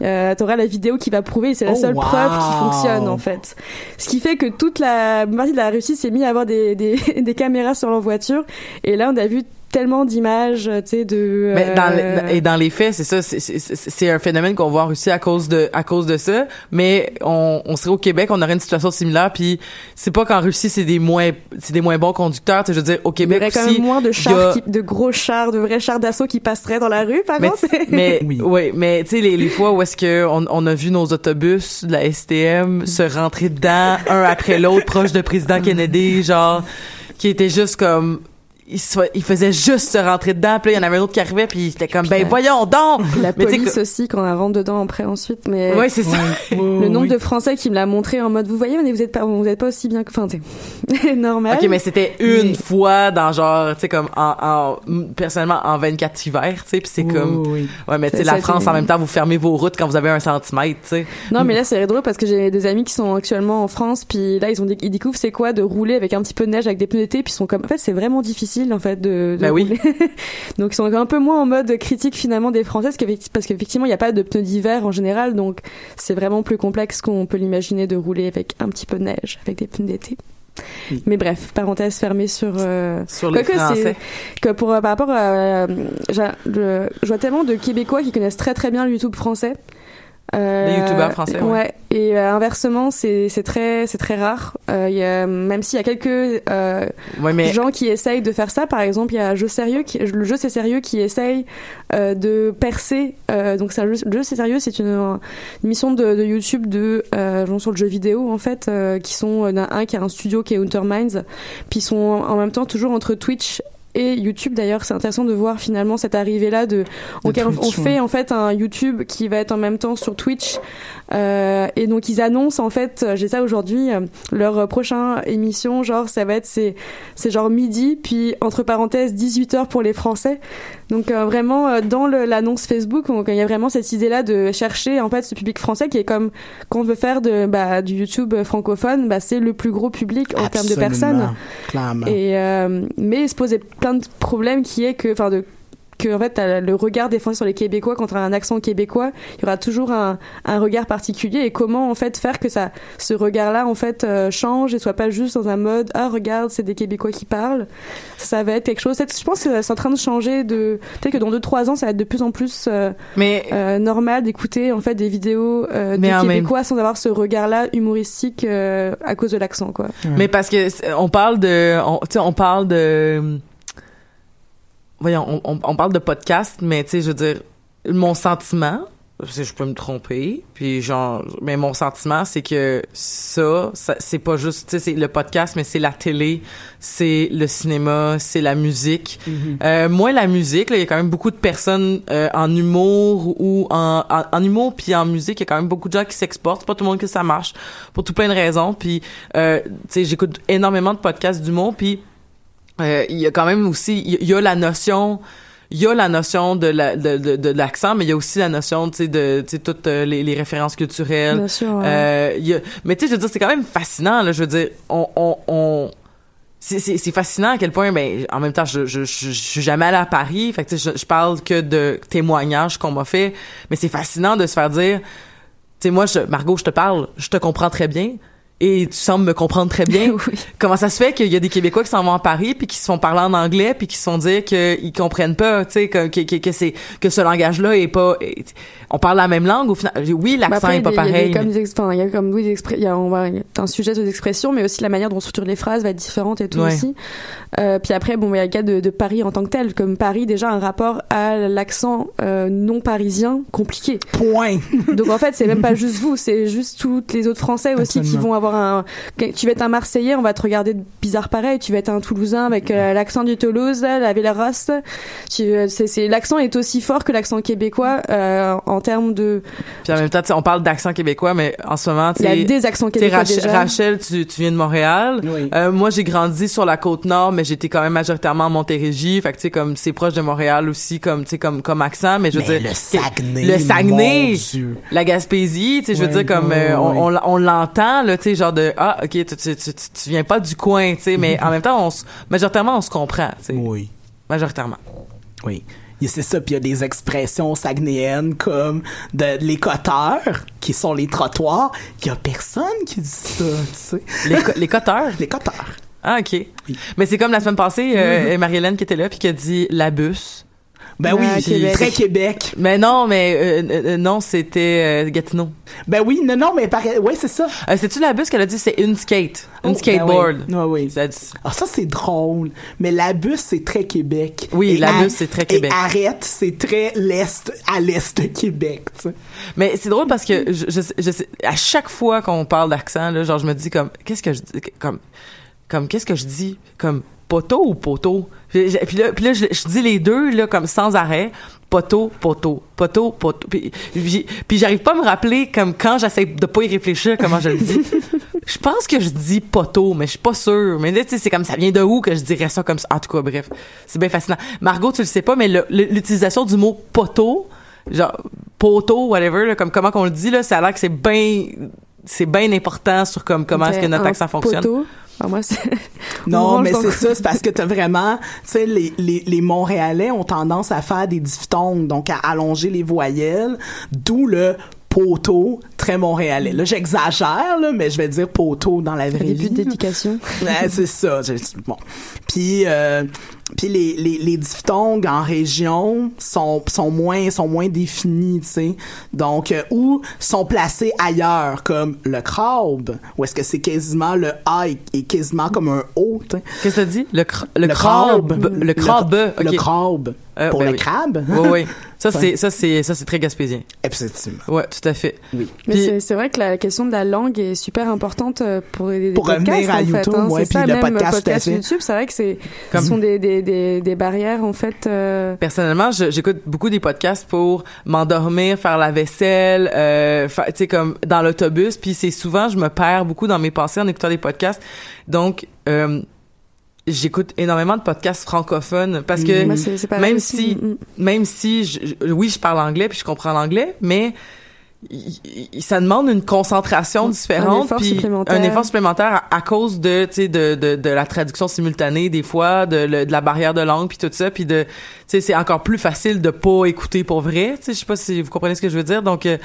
[SPEAKER 3] euh, tu auras la vidéo qui va prouver et c'est la
[SPEAKER 2] Oh,
[SPEAKER 3] seule
[SPEAKER 2] wow.
[SPEAKER 3] preuve qui fonctionne en fait. Ce qui fait que toute la partie de la Russie s'est mis à avoir des, des, des caméras sur leur voiture et là on a vu tellement d'images, tu sais, de...
[SPEAKER 1] Mais dans
[SPEAKER 3] euh,
[SPEAKER 1] et dans les faits, c'est ça, c'est- un phénomène qu'on voit en Russie à cause de à cause de ça. Mais on, on serait au Québec, on aurait une situation similaire. Puis c'est pas qu'en Russie c'est des moins c'est des moins bons conducteurs. Je veux dire au
[SPEAKER 3] il y
[SPEAKER 1] Québec
[SPEAKER 3] aurait quand même moins de chars,
[SPEAKER 1] a-
[SPEAKER 3] qui- de gros chars, de vrais chars d'assaut qui passeraient dans la rue, par
[SPEAKER 1] mais,
[SPEAKER 3] contre.
[SPEAKER 1] mais
[SPEAKER 2] Oui.
[SPEAKER 1] ouais, mais tu sais les, les fois où est-ce que on, on a vu nos autobus de la STM se rentrer dedans un après l'autre proche de président Kennedy, genre qui était juste comme il, faisait juste se rentrer dedans, puis là, il y en avait un autre qui arrivait, puis c'était comme, ben
[SPEAKER 3] la-
[SPEAKER 1] voyons donc!
[SPEAKER 3] la
[SPEAKER 1] Mais
[SPEAKER 3] police aussi quand on rentre dedans après ensuite, mais...
[SPEAKER 1] Ouais, c'est ça.
[SPEAKER 3] Le nombre de Français qui me l'a montré en mode vous voyez mais vous êtes pas vous êtes pas aussi bien que enfin c'est normal.
[SPEAKER 1] Ok, mais c'était une
[SPEAKER 2] Mais-
[SPEAKER 1] fois dans genre, tu sais, comme en, en, personnellement en 24 hivers, tu sais, puis c'est comme,
[SPEAKER 2] Oui, oui.
[SPEAKER 1] ouais, mais tu sais, la France en même temps, vous fermez vos routes quand vous avez un centimètre, tu sais.
[SPEAKER 3] Non mais là c'est drôle parce que j'ai des amis qui sont actuellement en France puis là ils ont ils découvrent c'est quoi de rouler avec un petit peu de neige avec des pneus d'été puis ils sont comme en fait c'est vraiment difficile en fait de, de
[SPEAKER 1] Ben oui.
[SPEAKER 3] donc ils sont un peu moins en mode critique finalement des Français parce qu'effecti- parce qu'effectivement il n'y a pas de pneus d'hiver en général donc c'est vraiment plus complexe qu'on peut l'imaginer de rouler avec un petit peu de neige avec des pneus d'été.
[SPEAKER 2] Oui.
[SPEAKER 3] Mais bref, parenthèse fermée sur euh,
[SPEAKER 1] Sur les Français.
[SPEAKER 3] que pour euh, par rapport à euh, je vois tellement de Québécois qui connaissent très très bien le YouTube français. Euh,
[SPEAKER 1] Les youtubeurs français, ouais.
[SPEAKER 3] ouais. Et euh, inversement, c'est très c'est très rare. Euh, y a, même s'il y a quelques euh,
[SPEAKER 1] Ouais, mais,
[SPEAKER 3] gens qui essayent de faire ça, par exemple, il y a Jeu Sérieux, qui, le jeu c'est sérieux qui essaye euh, de percer. Donc le jeu c'est sérieux, c'est une, une émission de, de YouTube de gens sur le jeu vidéo en fait, qui sont un qui a un studio qui est Unterminds, puis ils sont en même temps toujours entre Twitch et YouTube d'ailleurs c'est intéressant de voir finalement cette arrivée là de, on- on fait en fait un YouTube qui va être en même temps sur Twitch et donc ils annoncent en fait euh, j'ai ça aujourd'hui euh, leur euh, prochain émission genre ça va être c'est c'est genre midi puis entre parenthèses 18 heures pour les Français. Donc euh, vraiment euh, dans l'annonce Facebook on- il y a vraiment cette idée là de chercher en fait ce public français qui est comme quand on veut faire de bah, du YouTube francophone bah c'est le plus gros public en termes de personnes.
[SPEAKER 2] Clairement.
[SPEAKER 3] et euh, mais il se posait plein de problèmes qui est que enfin de que en fait le regard des Français sur les Québécois quand on a un accent québécois il y aura toujours un, un regard particulier. Et comment en fait faire que ça ce regard là en fait euh, change et soit pas juste dans un mode ah regarde c'est des Québécois qui parlent. Ça va être quelque chose je pense que c'est en train de changer de peut-être que dans deux trois ans ça va être de plus en plus euh,
[SPEAKER 1] mais,
[SPEAKER 3] euh, normal d'écouter en fait des vidéos euh,
[SPEAKER 1] Mais même-
[SPEAKER 3] Québécois sans avoir ce regard là humoristique euh, à cause de l'accent quoi.
[SPEAKER 1] Mais parce que on parle de, on, tu sais, on parle de, voyons, on, on, on parle de podcast, mais tu sais, je veux dire, mon sentiment, je je peux me tromper, puis genre, mais mon sentiment, c'est que ça, ça c'est pas juste, tu sais, c'est le podcast, mais c'est la télé, c'est le cinéma, c'est la musique. Euh, moins la musique, il y a quand même beaucoup de personnes euh, en humour ou en, en, en humour puis en musique, il y a quand même beaucoup de gens qui s'exportent. C'est pas tout le monde que ça marche pour tout plein de raisons. Puis, euh, tu sais, j'écoute énormément de podcasts d'humour, puis euh, il y a quand même aussi, il y a- il y a la notion il y a la notion de la de, de, de l'accent mais il y a aussi la notion tu sais de tu toutes euh, les, les références culturelles
[SPEAKER 3] bien sûr ouais.
[SPEAKER 1] euh, il y a, mais tu sais, je veux dire, c'est quand même fascinant, là. Je veux dire, on, on, on c'est, fascinant à quel point, ben, en même temps, je, je, je, je suis jamais allée à Paris. Fait que, tu sais, je, je parle que de témoignages qu'on m'a fait. Mais c'est fascinant de se faire dire, sais, moi, je, Margot, je te parle, je te comprends très bien et tu sembles me comprendre très bien. Comment ça se fait qu'il y a des Québécois qui s'en vont à Paris puis qui se font parler en anglais puis qui se font dire qu'ils comprennent pas, tu sais, que, que, que, c'est que ce langage-là est pas. on parle la même langue au final. Oui, l'accent est pas pareil.
[SPEAKER 3] Il y a comme des, enfin, il y a comme oui, des il y a, on va, y a un sujet d'expression, mais aussi la manière dont on structure les phrases va être différente et tout aussi. Euh, puis après, bon, il y a le cas de, de, Paris en tant que tel, comme Paris déjà un rapport à l'accent euh, non parisien compliqué.
[SPEAKER 2] Point.
[SPEAKER 3] Donc en fait, c'est même pas juste vous, c'est juste toutes les autres Français aussi qui vont avoir un tu vas être un Marseillais, on va te regarder bizarre pareil, tu vas être un Toulousain avec euh, l'accent du Toulouse, la Villeroste. Euh, c'est l'accent est aussi fort que l'accent québécois euh, en termes de
[SPEAKER 1] Puis en même temps, on parle d'accent québécois mais en ce moment,
[SPEAKER 3] il y a des accents québécois
[SPEAKER 1] Rachel,
[SPEAKER 3] déjà.
[SPEAKER 1] Rachel, tu, tu viens de Montréal. moi, j'ai grandi sur la côte nord, mais j'étais quand même majoritairement en Montérégie, fait que tu sais comme c'est proche de Montréal aussi comme tu sais comme comme accent, mais je veux dire
[SPEAKER 2] le Saguenay,
[SPEAKER 1] le Saguenay, la Gaspésie, tu sais je veux dire comme on, on, on l'entend là, tu sais genre de ah ok tu, tu, tu, tu viens pas du coin tu sais mais en même temps on majoritairement on se comprend tu sais
[SPEAKER 2] oui
[SPEAKER 1] majoritairement
[SPEAKER 2] oui c'est ça, puis il y a des expressions sagnéennes comme de l'écoteur, qui sont les trottoirs. Il y a personne qui dit ça, tu sais.
[SPEAKER 1] Les, les coteurs?
[SPEAKER 2] les coteurs.
[SPEAKER 1] Ah, OK. Oui. Mais c'est comme la semaine passée, euh, mm-hmm. Marie-Hélène qui était là, puis qui a dit la bus.
[SPEAKER 2] Ben oui, Québec. très Québec.
[SPEAKER 1] Mais non, mais euh, euh, non, c'était euh, Gatineau.
[SPEAKER 2] Ben oui, non, non, mais pareil, ouais, c'est ça.
[SPEAKER 1] C'est-tu la bus qu'elle a dit, c'est une skate, une oh, skateboard.
[SPEAKER 2] Ben oui. oui. Ça, ah, ça c'est drôle. Mais la bus, c'est très Québec.
[SPEAKER 1] Oui, la bus, c'est très Québec.
[SPEAKER 2] Et arrête, c'est très l'est, à l'est de Québec.
[SPEAKER 1] Mais c'est drôle parce que je, je, je, à chaque fois qu'on parle d'accent, là, genre, je me dis comme, qu'est-ce que je dis, comme, comme, qu'est-ce que je dis, comme, poteau ou poteau? Puis, là, puis là je, dis les deux, là, comme sans arrêt. Poteau, poteau, poteau, poteau. Puis, puis, j'arrive pas à me rappeler, comme quand j'essaie de pas y réfléchir, comment je le dis. je pense que je dis poteau, mais je suis pas sûre. Mais là, tu sais, c'est comme ça vient de où que je dirais ça comme ça? En tout cas, bref, c'est bien fascinant. Margot, tu le sais pas, mais l'utilisation du mot poteau, genre poteau, whatever, là, comme comment qu'on le dit, là, ça a l'air que c'est bien c'est bien important sur comme comment est-ce que notre accent fonctionne.
[SPEAKER 3] Poteau. Ah, moi,
[SPEAKER 2] non, mais c'est ça, c'est parce que t'as vraiment, tu sais, les, les, les Montréalais ont tendance à faire des diphtongues, donc à allonger les voyelles, d'où le poteau très montréalais. Là, j'exagère, là, mais je vais dire poteau dans la vraie vie.
[SPEAKER 3] d'éducation.
[SPEAKER 2] ouais, c'est ça. Bon. Puis, euh, puis les, les, les diphtongues en région sont, sont moins sont moins définis, tu sais. Donc euh, ou sont placés ailleurs comme le crabe ou est-ce que c'est quasiment le a est, quasiment comme un o,
[SPEAKER 1] Qu'est-ce que ça dit? Le le, crabe, le crabe,
[SPEAKER 2] le, crabe. Euh, pour ben le crabe?
[SPEAKER 1] Oui oui. Ça c'est ça c'est ça c'est très gaspésien.
[SPEAKER 2] Absolument.
[SPEAKER 1] Ouais, tout à fait.
[SPEAKER 2] Oui.
[SPEAKER 3] Mais c'est vrai que la question de la langue est super importante euh, pour les
[SPEAKER 2] pour
[SPEAKER 3] podcasts,
[SPEAKER 2] revenir à
[SPEAKER 3] en
[SPEAKER 2] YouTube,
[SPEAKER 3] fait, hein.
[SPEAKER 2] ouais, puis le podcast,
[SPEAKER 3] podcast YouTube, c'est vrai que c'est comme... ce sont des, des, des, des barrières en fait. Euh...
[SPEAKER 1] Personnellement, j'écoute beaucoup des podcasts pour m'endormir, faire la vaisselle, euh, tu sais comme dans l'autobus, puis c'est souvent je me perds beaucoup dans mes pensées en écoutant des podcasts. Donc euh, j'écoute énormément de podcasts francophones parce que
[SPEAKER 3] mm.
[SPEAKER 1] même si mm, mm. même si oui je parle anglais puis je comprends l'anglais mais ça demande une concentration différente
[SPEAKER 3] un effort supplémentaire,
[SPEAKER 1] un effort supplémentaire à, cause de tu sais de, de, de la traduction simultanée des fois de, de la barrière de langue puis tout ça puis de tu sais c'est encore plus facile de pas écouter pour vrai tu sais je sais pas si vous comprenez ce que je veux dire donc euh,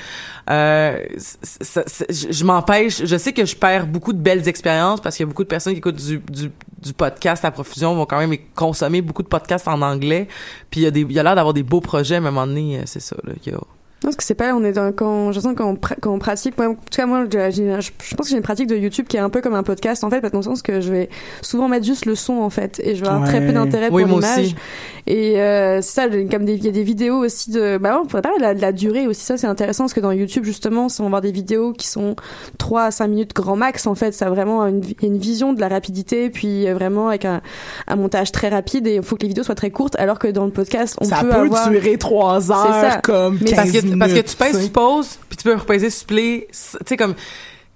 [SPEAKER 1] euh je m'empêche je sais que je perds beaucoup de belles expériences parce qu'il y a beaucoup de personnes qui écoutent du, du, du podcast à profusion vont quand même consommer beaucoup de podcasts en anglais puis il y a des il y a l'air d'avoir des beaux projets à un moment donné euh, c'est ça là qu'il y a
[SPEAKER 3] non, parce que c'est pas, on est dans, quand, je sens quand on, quand on pratique, moi, en tout cas, moi, je, je pense que j'ai une pratique de YouTube qui est un peu comme un podcast, en fait, parce dans le sens que je vais souvent mettre juste le son, en fait, et je vais avoir très peu d'intérêt pour l'image. Et, euh, c'est ça, comme des, il y a des vidéos aussi de, bah, on pourrait parler de la, de la durée aussi, ça, c'est intéressant, parce que dans YouTube, justement, on va voir des vidéos qui sont 3 à 5 minutes grand max, en fait, ça a vraiment une, une vision de la rapidité, puis euh, vraiment avec un, un montage très rapide, et il faut que les vidéos soient très courtes, alors que dans le podcast, on
[SPEAKER 2] ça
[SPEAKER 3] peut,
[SPEAKER 2] peut
[SPEAKER 3] avoir...
[SPEAKER 2] durer 3 heures,
[SPEAKER 3] ça.
[SPEAKER 2] comme
[SPEAKER 1] Mais
[SPEAKER 2] 15
[SPEAKER 1] parce que,
[SPEAKER 2] minutes,
[SPEAKER 1] parce que tu pèses pause puis tu peux repaiser sur play tu sais comme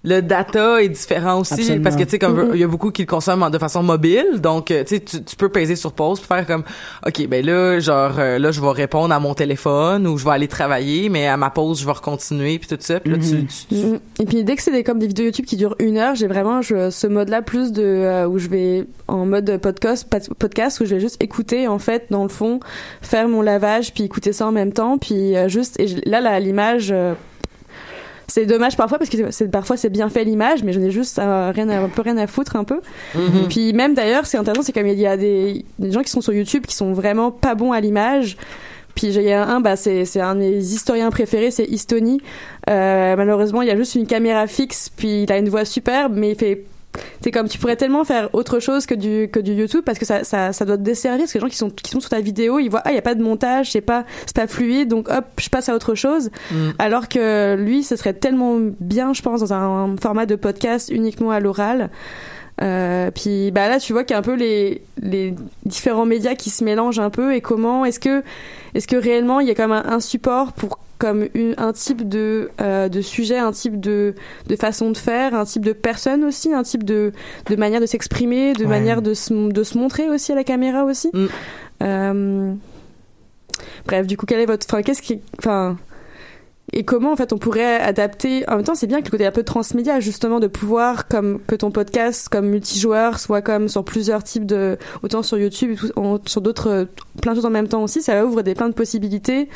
[SPEAKER 1] le data est différent aussi
[SPEAKER 2] Absolument.
[SPEAKER 1] parce que tu sais comme
[SPEAKER 3] Mm-hmm.
[SPEAKER 1] il y a beaucoup qui le consomment de façon mobile donc euh, tu sais tu peux peser sur pause pour faire comme OK ben là genre euh, là je vais répondre à mon téléphone ou je vais aller travailler mais à ma pause je vais recontinuer puis tout ça puis là tu,
[SPEAKER 2] Mm-hmm.
[SPEAKER 1] tu- tu-
[SPEAKER 3] Mm. Et puis dès que c'est des, comme des vidéos YouTube qui durent une heure, j'ai vraiment je, ce mode-là plus de euh, où je vais en mode podcast pod- podcast où je vais juste écouter en fait dans le fond, faire mon lavage puis écouter ça en même temps puis euh, juste et je- là là l'image euh, c'est dommage parfois parce que c'est parfois c'est bien fait l'image mais je n'ai juste euh, rien à, un peu rien à foutre un peu.
[SPEAKER 1] Mhm.
[SPEAKER 3] puis même d'ailleurs c'est intéressant c'est comme il y a des, des gens qui sont sur YouTube qui sont vraiment pas bons à l'image. Puis il y a un bah c'est c'est un de mes historiens préférés c'est Istoni euh, malheureusement il y a juste une caméra fixe puis il a une voix superbe mais il fait c'est comme tu pourrais tellement faire autre chose que du que du YouTube parce que ça ça, ça doit te desservir parce que les gens qui sont qui sont sur ta vidéo ils voient ah il y a pas de montage c'est pas c'est pas fluide donc hop je passe à autre chose
[SPEAKER 1] Mm.
[SPEAKER 3] alors que lui ce serait tellement bien je pense dans un, format de podcast uniquement à l'oral euh, puis bah là tu vois qu'il y a un peu les les différents médias qui se mélangent un peu et comment est-ce que est-ce que réellement il y a comme un, un support pour comme une, un type de euh, de sujet un type de de façon de faire un type de personne aussi un type de de manière de s'exprimer de
[SPEAKER 2] Ouais.
[SPEAKER 3] manière de se, de se montrer aussi à la caméra aussi
[SPEAKER 1] Mm.
[SPEAKER 3] Euh, bref du coup quel est votre enfin qu'est-ce qui enfin et comment en fait on pourrait adapter en même temps c'est bien que le côté un peu transmédia justement de pouvoir comme que ton podcast comme multijoueur soit comme sur plusieurs types de autant sur YouTube et tout, en- sur d'autres euh, plein de choses en même temps aussi ça ouvre des plein de possibilités.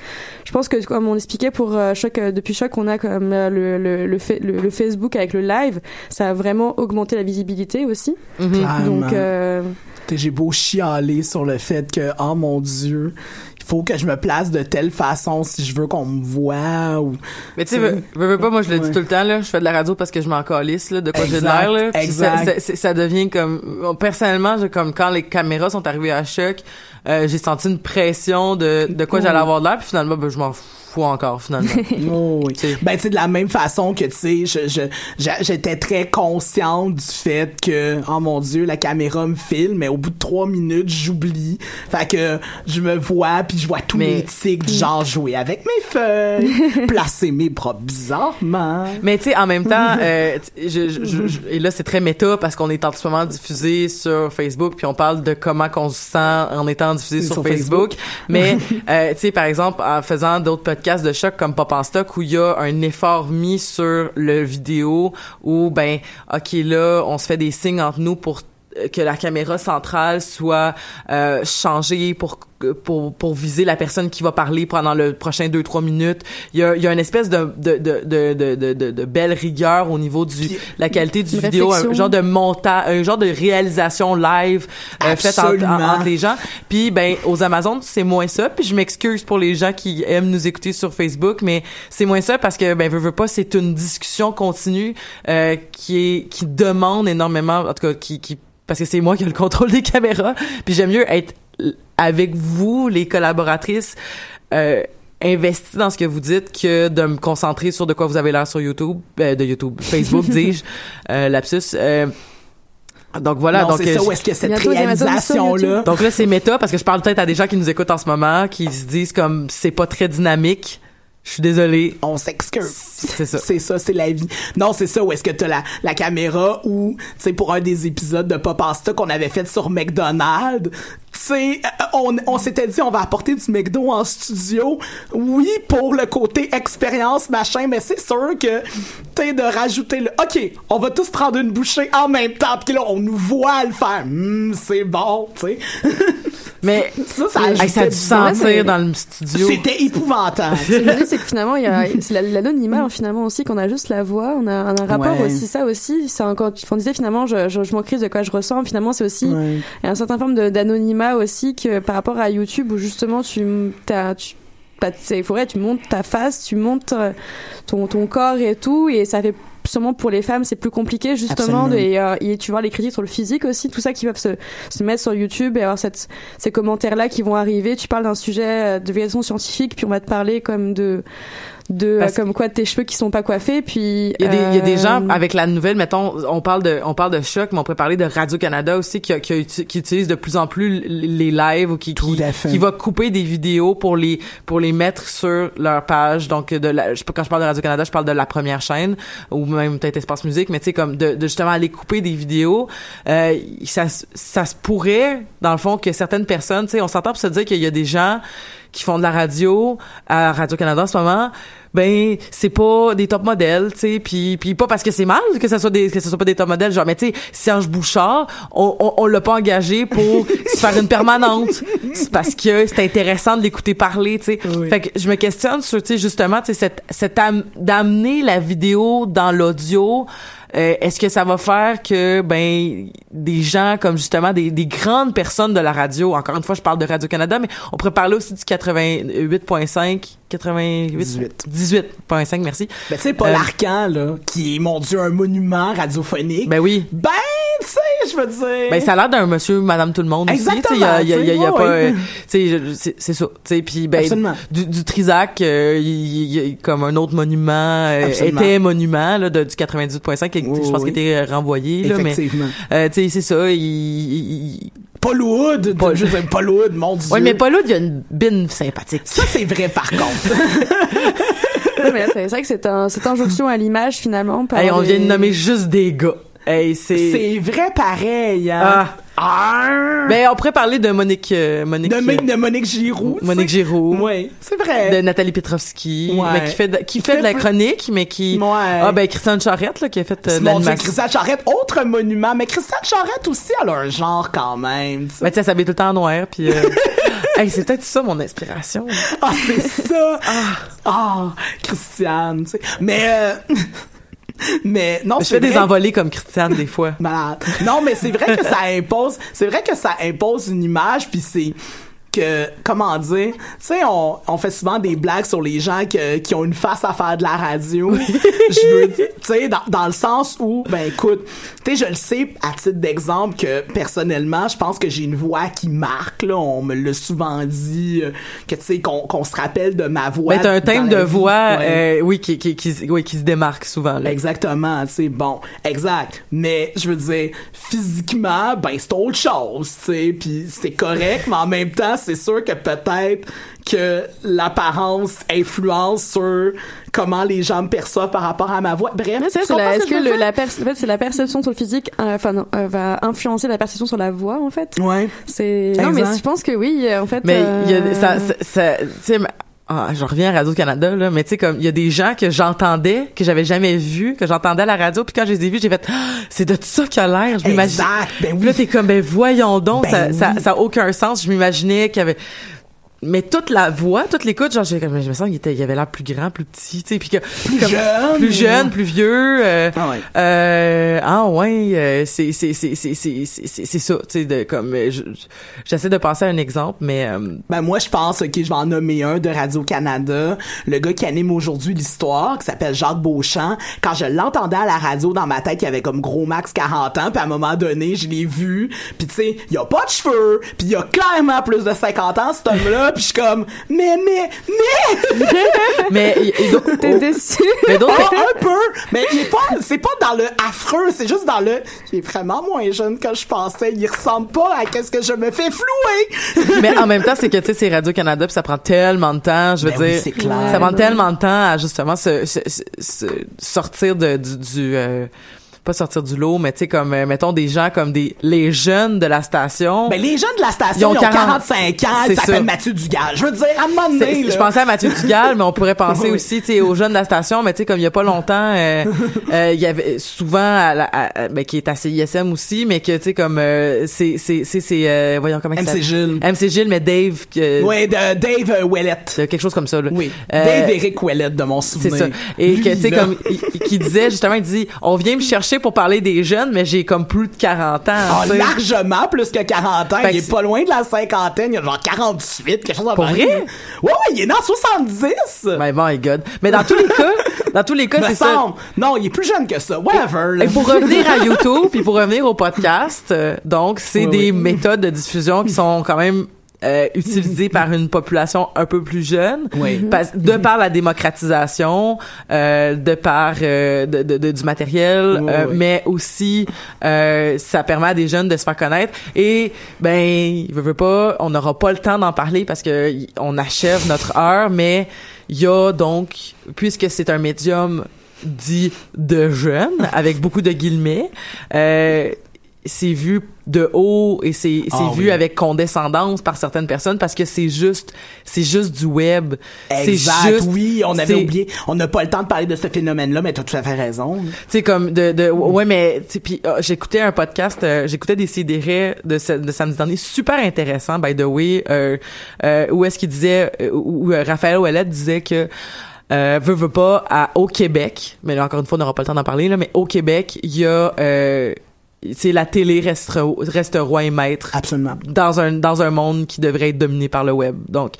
[SPEAKER 3] Je pense que comme on expliquait pour euh, choc euh, depuis choc on a comme euh, le, le, le, fa- le- le Facebook avec le live ça a vraiment augmenté la visibilité aussi.
[SPEAKER 1] Mhm.
[SPEAKER 3] Donc euh,
[SPEAKER 2] J'ai beau chialer sur le fait que, oh mon Dieu, il faut que je me place de telle façon si je veux qu'on me voit ou.
[SPEAKER 1] Mais tu sais, veux, veux, veux pas, moi je le dis tout le temps, là, je fais de la radio parce que je m'en calisse, là, de quoi j'ai l'air, là.
[SPEAKER 2] Exact.
[SPEAKER 1] Ça, ça, ça devient comme, personnellement, comme quand les caméras sont arrivées à choc, euh, j'ai senti une pression de, de quoi j'allais avoir de l'air, puis finalement, ben, je m'en fous encore, finalement.
[SPEAKER 2] Oh, oui.
[SPEAKER 1] T'sais.
[SPEAKER 2] Ben, tu sais, de la même façon que, tu sais, je, j'étais très consciente du fait que, oh mon Dieu, la caméra me filme, mais au bout de trois minutes, j'oublie. Fait que je me vois, puis je vois tous
[SPEAKER 1] Mais-
[SPEAKER 2] mes tics, du genre jouer avec mes feuilles, placer mes bras bizarrement.
[SPEAKER 1] Mais tu sais, en même temps, euh, je, je, je- et là c'est très méta parce qu'on est en ce moment diffusé sur Facebook, puis on parle de comment qu'on se sent en étant diffusé sur,
[SPEAKER 2] Sur
[SPEAKER 1] Facebook. Mais euh, tu sais, par exemple, en faisant d'autres podcasts de choc comme Pop en stock où il y a un effort mis sur le vidéo où ben, ok là, on se fait des signes entre nous pour que la caméra centrale soit euh, changée pour pour pour viser la personne qui va parler pendant le prochain 2 3 minutes. Il y a il y a une espèce de de de de de de, belle rigueur au niveau du la qualité du vidéo, un genre de montage, un genre de réalisation live euh, faite entre, entre les gens. Puis ben aux Amazones, c'est moins ça. Puis je m'excuse pour les gens qui aiment nous écouter sur Facebook, mais c'est moins ça parce que ben veux, veux pas, c'est une discussion continue euh, qui est qui demande énormément, en tout cas qui qui parce que c'est moi qui ai le contrôle des caméras. Puis j'aime mieux être avec vous, les collaboratrices. Euh, investi dans ce que vous dites que de me concentrer sur de quoi vous avez l'air sur YouTube, euh, de YouTube, Facebook, dis-je, euh, lapsus. Euh, donc voilà,
[SPEAKER 2] non,
[SPEAKER 1] donc
[SPEAKER 2] c'est ça,
[SPEAKER 1] euh,
[SPEAKER 2] où est-ce que cette
[SPEAKER 3] sur
[SPEAKER 2] réalisation-là...
[SPEAKER 1] donc là, c'est méta parce que je parle peut-être à des gens qui nous écoutent en ce moment, qui se disent comme c'est pas très dynamique. Je suis désolé.
[SPEAKER 2] on s'excuse.
[SPEAKER 1] C'est ça.
[SPEAKER 2] C'est ça, c'est la vie. Non, c'est ça, où est-ce que t'as la, la caméra ou, tu sais, pour un des épisodes de Pop Pasta qu'on avait fait sur McDonald's, tu sais, euh, on, on s'était dit, on va apporter du McDo en studio. Oui, pour le côté expérience, machin, mais c'est sûr que, tu sais, de rajouter le, OK, on va tous prendre une bouchée en même temps, puis là, on nous voit le faire. Hum, c'est bon, tu sais.
[SPEAKER 1] Mais
[SPEAKER 2] ça, ça,
[SPEAKER 1] hey, ça a dû sentir dans le studio.
[SPEAKER 2] C'était épouvantable.
[SPEAKER 3] C'est que finalement, il y a l'anonymat hein, finalement aussi qu'on a juste la voix, on a, un rapport
[SPEAKER 2] Ouais.
[SPEAKER 3] aussi ça aussi. C'est encore, on disait finalement, je, je, je m'en crise de quoi je ressens. Finalement, c'est aussi
[SPEAKER 2] Ouais.
[SPEAKER 3] il y a une certaine forme d'anonymat aussi que par rapport à YouTube où justement tu t'as tu c'est vrai, tu montes ta face, tu montes euh, ton, ton corps et tout, et ça fait sûrement pour les femmes c'est plus compliqué justement de, et, euh, et tu vois les critiques sur le physique aussi tout ça qui peuvent se, se mettre sur YouTube et avoir cette, ces commentaires là qui vont arriver. Tu parles d'un sujet euh, de vérification scientifique puis on va te parler comme de de euh,
[SPEAKER 1] Parce
[SPEAKER 3] comme quoi tes cheveux qui sont pas coiffés puis
[SPEAKER 1] Il y, a des, il y a des gens
[SPEAKER 3] euh,
[SPEAKER 1] avec la nouvelle, mettons, on parle de, on parle de choc, mais on pourrait parler de Radio Canada aussi qui, a- qui, qui utilise de plus en plus les lives ou qui
[SPEAKER 2] Tout
[SPEAKER 1] qui, qui va couper des vidéos pour les pour les mettre sur leur page. Donc de la, je, quand je parle de Radio Canada, je parle de la première chaîne ou même peut-être Espace Musique, mais tu sais comme de, de justement aller couper des vidéos. Euh, ça se- ça se pourrait dans le fond que certaines personnes, tu sais, on s'entend pour se dire qu'il y a des gens qui font de la radio à Radio Canada en ce moment, ben c'est pas des top modèles, tu sais, puis puis pas parce que c'est mal que ça soit des que ce soit pas des top modèles, genre mais tu sais Serge Bouchard, on on, on l'a pas engagé pour se faire une permanente, c'est parce que c'est intéressant de l'écouter parler, tu sais. Fait que je me questionne sur tu sais justement tu sais cette cette am- d'amener la vidéo dans l'audio euh, est-ce que ça va faire que ben des gens comme justement des, des grandes personnes de la radio, encore une fois je parle de Radio Canada, mais on pourrait parler aussi du 88.5, 88, 18.5, merci.
[SPEAKER 2] Ben, tu sais, Paul
[SPEAKER 1] Euh,
[SPEAKER 2] Arcan, là, qui est, mon Dieu, un monument radiophonique.
[SPEAKER 1] Ben oui.
[SPEAKER 2] Ben, tu sais, je veux dire.
[SPEAKER 1] Ben ça a l'air d'un monsieur, madame tout le monde.
[SPEAKER 2] Exactement,
[SPEAKER 1] il y a, y a, y a- y a pas, euh, tu sais, je- c'est ça. Tu sais, puis ben
[SPEAKER 2] Absolument.
[SPEAKER 1] du, du Trisac, euh, il- comme un autre monument euh, était monument là de, du 98.5, qui,
[SPEAKER 2] Oui,
[SPEAKER 1] je pense qu'il était renvoyé là, mais
[SPEAKER 2] Effectivement.
[SPEAKER 1] euh, tu sais c'est ça. Il-
[SPEAKER 2] Paul Wood,
[SPEAKER 1] Paul-
[SPEAKER 2] je veux dire, Paul Wood, mon Dieu.
[SPEAKER 1] Ouais, mais pas là, il y a une bine sympathique.
[SPEAKER 2] Ça, c'est vrai, par contre.
[SPEAKER 3] Mais c'est c'est vrai que c'est un, cette injonction à l'image finalement. Par
[SPEAKER 1] Hey, on
[SPEAKER 3] les-
[SPEAKER 1] vient de nommer juste des gars. Hey, c'est.
[SPEAKER 2] c'est vrai pareil, hein.
[SPEAKER 1] Ah.
[SPEAKER 2] Ah.
[SPEAKER 1] Ben, on pourrait parler de Monique, euh, Monique,
[SPEAKER 2] de,
[SPEAKER 1] euh,
[SPEAKER 2] Monique- de Monique Giroux.
[SPEAKER 1] Monique. Giroux.
[SPEAKER 2] Oui, c'est vrai.
[SPEAKER 1] de Nathalie Petrovski,
[SPEAKER 2] Ouais.
[SPEAKER 1] mais qui fait de, qui
[SPEAKER 2] Qui
[SPEAKER 1] fait
[SPEAKER 2] fait
[SPEAKER 1] de la chronique, mais qui
[SPEAKER 2] Ouais.
[SPEAKER 1] ah ben Christiane Charrette là qui a fait euh, de
[SPEAKER 2] Mon Dieu. Christiane Charrette, autre monument. Mais Christiane Charrette aussi, elle a un genre quand même. tu sais.
[SPEAKER 1] Ben tu sais, elle s'habille tout le temps en noir puis euh, hey, c'est peut-être ça mon inspiration.
[SPEAKER 2] Ah, c'est ça! Ah, Christiane, tu sais. Mais, euh, mais, non,
[SPEAKER 1] Je fais des envolées comme Christiane des fois.
[SPEAKER 2] Malade. Non, mais c'est vrai que ça impose, c'est vrai que ça impose une image, puis c'est que, comment dire, tu sais, on, on fait souvent des blagues sur les gens que- qui ont une face à faire de la radio. je veux, tu sais, dans, dans le sens où, ben écoute, tu sais, je le sais, à titre d'exemple, que personnellement, je pense que j'ai une voix qui marque, là, on me l'a souvent dit, euh, que tu sais, qu'on se rappelle de ma voix.
[SPEAKER 1] Mais t'as un thème de
[SPEAKER 2] vie.
[SPEAKER 1] voix
[SPEAKER 2] Ouais.
[SPEAKER 1] euh, oui qui qui qui, oui, qui se démarque souvent là.
[SPEAKER 2] Exactement, tu sais, bon, exact. Mais je veux dire, physiquement, ben c'est autre chose, tu sais, puis c'est correct, mais en même temps, c'est sûr que peut-être que l'apparence influence sur comment les gens me perçoivent par rapport à ma voix. Bref,
[SPEAKER 3] c'est Est-ce que le- la, en fait, c'est la perception sur le physique, euh, enfin euh, va influencer la perception sur la voix en fait.
[SPEAKER 2] Ouais.
[SPEAKER 3] C'est non mais je pense que oui, en fait.
[SPEAKER 1] Mais il y a
[SPEAKER 3] euh,
[SPEAKER 1] ça, ça, ça- tu sais mais- ah, je reviens à Radio Canada là, mais tu sais comme il y a des gens que j'entendais que j'avais jamais vus, que j'entendais à la radio, puis quand je les ai vus, j'ai fait Ah, c'est de ça qu'il a l'air, je m'imagine.
[SPEAKER 2] Exact, ben
[SPEAKER 1] Puis là
[SPEAKER 2] oui.
[SPEAKER 1] t'es comme ben voyons donc,
[SPEAKER 2] Ben
[SPEAKER 1] ça, ça
[SPEAKER 2] oui.
[SPEAKER 1] ça a aucun sens, je m'imaginais qu'il y avait mais toute la voix, toute l'écoute, genre, j'ai comme, je me sens qu'il était, il avait l'air plus grand, plus petit, tu sais, puis que, plus
[SPEAKER 2] jeune.
[SPEAKER 1] plus jeune, plus vieux, euh,
[SPEAKER 2] Ah ouais.
[SPEAKER 1] euh, ah ouais, euh, c'est, c'est, c'est, c'est, c'est, c'est, c'est c'est ça, tu sais, de, comme, euh, je- je- j'essaie de penser à un exemple, mais, euh,
[SPEAKER 2] Ben moi je pense ok je vais en nommer un de Radio Canada, le gars qui anime aujourd'hui l'histoire qui s'appelle Jacques Beauchamp. Quand je l'entendais à la radio dans ma tête, il avait comme gros max 40 ans, puis à un moment donné je l'ai vu, puis tu sais il a pas de cheveux, puis il a clairement plus de 50 ans cet homme-là, puis je suis comme mais mais mais
[SPEAKER 1] mais,
[SPEAKER 3] T'es
[SPEAKER 1] oh,
[SPEAKER 3] déçu.
[SPEAKER 1] mais
[SPEAKER 2] Oh,
[SPEAKER 1] d'autres,
[SPEAKER 2] un peu, mais il est pas, c'est pas dans le affreux, c'est juste dans le, il est vraiment moins jeune que je pensais, il ressemble pas à qu'est-ce que je me fais flouer.
[SPEAKER 1] mais en même temps, c'est que, tu sais, c'est Radio-Canada, puis ça prend tellement de temps, je veux
[SPEAKER 2] Ben oui,
[SPEAKER 1] dire,
[SPEAKER 2] c'est clair.
[SPEAKER 1] ça prend tellement de temps à, justement, se, se, se- se sortir de, du, du, euh, pas sortir du lot, mais tu sais, comme, euh, mettons, des gens comme des, les jeunes de la station.
[SPEAKER 2] Ben, les jeunes de la
[SPEAKER 1] Ils
[SPEAKER 2] station,
[SPEAKER 1] ont
[SPEAKER 2] ils ont,
[SPEAKER 1] 40
[SPEAKER 2] 45 ans,
[SPEAKER 1] c'est
[SPEAKER 2] ils s'appellent
[SPEAKER 1] ça.
[SPEAKER 2] Mathieu Dugal. Je veux dire, à un moment
[SPEAKER 1] C'est-
[SPEAKER 2] donné,
[SPEAKER 1] c'est-
[SPEAKER 2] là.
[SPEAKER 1] je pensais à Mathieu Dugal, mais on pourrait penser
[SPEAKER 2] Oui.
[SPEAKER 1] aussi, tu sais, aux jeunes de la station, mais tu sais, comme il y a pas longtemps, euh, euh, il y avait souvent, à la, à- à- ben, qui est à CISM aussi, mais que, tu sais, comme, c'est, c'est, c'est, c'est, euh, voyons comment
[SPEAKER 2] MC
[SPEAKER 1] s'appelle?
[SPEAKER 2] Gilles.
[SPEAKER 1] MC Gilles, mais Dave,
[SPEAKER 2] Ouais, de Dave Ouellette.
[SPEAKER 1] c'est quelque chose comme ça, là.
[SPEAKER 2] Oui. Dave Eric Ouellette, de mon
[SPEAKER 1] c'est
[SPEAKER 2] souvenir.
[SPEAKER 1] ça. Et que, tu sais, comme, il- qui disait, justement, il dit, on vient me chercher pour parler des jeunes, mais j'ai comme plus de 40 ans,
[SPEAKER 2] Ah, largement plus que 40 ans.
[SPEAKER 1] Fait
[SPEAKER 2] il est pas loin de la cinquantaine. Il a genre 48, quelque chose comme
[SPEAKER 1] Pour
[SPEAKER 2] ça.
[SPEAKER 1] vrai?
[SPEAKER 2] Ouais, ouais, il est né en 70.
[SPEAKER 1] My, my God. Mais dans tous les cas, dans tous les cas, c'est ça.
[SPEAKER 2] Non, il est plus jeune que ça. Whatever.
[SPEAKER 1] Et pour revenir à YouTube, puis pour revenir au podcast, euh, donc c'est
[SPEAKER 2] Oui,
[SPEAKER 1] des
[SPEAKER 2] oui.
[SPEAKER 1] méthodes de diffusion qui sont quand même euh, utilisées par une population un peu plus jeune,
[SPEAKER 2] Oui.
[SPEAKER 1] parce- de par la démocratisation, euh, de par euh, de, de- de- du matériel,
[SPEAKER 2] Oui,
[SPEAKER 1] euh,
[SPEAKER 2] oui.
[SPEAKER 1] mais aussi euh, ça permet à des jeunes de se faire connaître. Et ben, il veut, veut pas, on n'aura pas le temps d'en parler parce que on achève notre heure, mais il y a donc, puisque c'est un médium dit de jeunes, avec beaucoup de guillemets, euh, c'est vu de haut et c'est c'est
[SPEAKER 2] Ah
[SPEAKER 1] vu
[SPEAKER 2] oui.
[SPEAKER 1] avec condescendance par certaines personnes parce que c'est juste c'est juste du web. C'est
[SPEAKER 2] Exact,
[SPEAKER 1] juste
[SPEAKER 2] oui, on avait oublié. On n'a pas le temps de parler de ce phénomène-là, mais t'as tout à fait raison.
[SPEAKER 1] tu sais comme de de ouais mais tu puis euh, j'écoutais un podcast euh, j'écoutais des sidérés de ce- de samedi dernier super intéressant by the way euh, euh, où est-ce qu'il disait euh, où, où, Raphaël Ouellette disait que euh, veut veut pas à, au Québec mais là encore une fois on n'aura pas le temps d'en parler là mais au Québec il y a euh, c'est la télé reste reste roi et maître
[SPEAKER 2] Absolument.
[SPEAKER 1] dans un dans un monde qui devrait être dominé par le web donc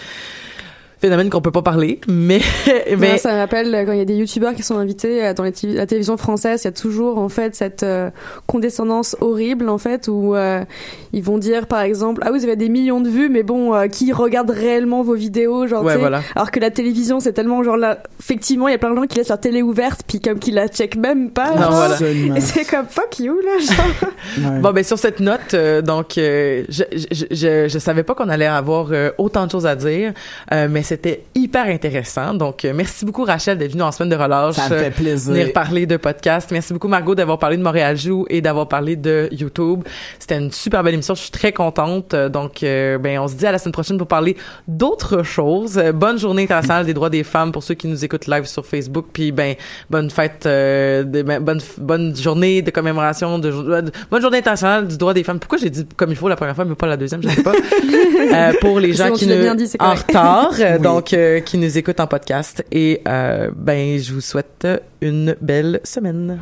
[SPEAKER 1] phénomène qu'on peut pas parler mais
[SPEAKER 3] ça me rappelle euh, quand il y a des youtubeurs qui sont invités euh, dans les la télévision française, il y a toujours en fait cette euh, condescendance horrible en fait où euh, ils vont dire par exemple ah vous avez des millions de vues mais bon euh, qui regarde réellement vos vidéos genre
[SPEAKER 1] Ouais, voilà.
[SPEAKER 3] alors que la télévision c'est tellement genre là effectivement il y a plein de gens qui laissent leur télé ouverte puis comme qui la check même pas
[SPEAKER 1] Non, voilà.
[SPEAKER 3] Et c'est comme fuck you là genre
[SPEAKER 2] Ouais.
[SPEAKER 1] Bon ben sur cette note, euh, donc euh, je, je, je je savais pas qu'on allait avoir euh, autant de choses à dire, euh, mais c'était hyper intéressant. Donc euh, merci beaucoup Rachel d'être venue en semaine de relâche.
[SPEAKER 2] Ça me
[SPEAKER 1] euh,
[SPEAKER 2] fait plaisir.
[SPEAKER 1] venir parler de podcast. Merci beaucoup Margot d'avoir parlé de Montréal Joue et d'avoir parlé de YouTube. C'était une super belle émission. Je suis très contente. Euh, Donc euh, ben on se dit à la semaine prochaine pour parler d'autres choses. Euh, bonne journée internationale des droits des femmes pour ceux qui nous écoutent live sur Facebook. Puis ben bonne fête, euh, de, ben, bonne bonne journée de commémoration de, de- bonne journée internationale du droit des femmes. Pourquoi j'ai dit comme il faut la première fois mais pas la deuxième, je sais pas. Euh, pour les gens qui nous
[SPEAKER 3] bien dit,
[SPEAKER 1] en retard, euh, Donc euh, qui nous écoutent en podcast et euh, ben je vous souhaite une belle semaine.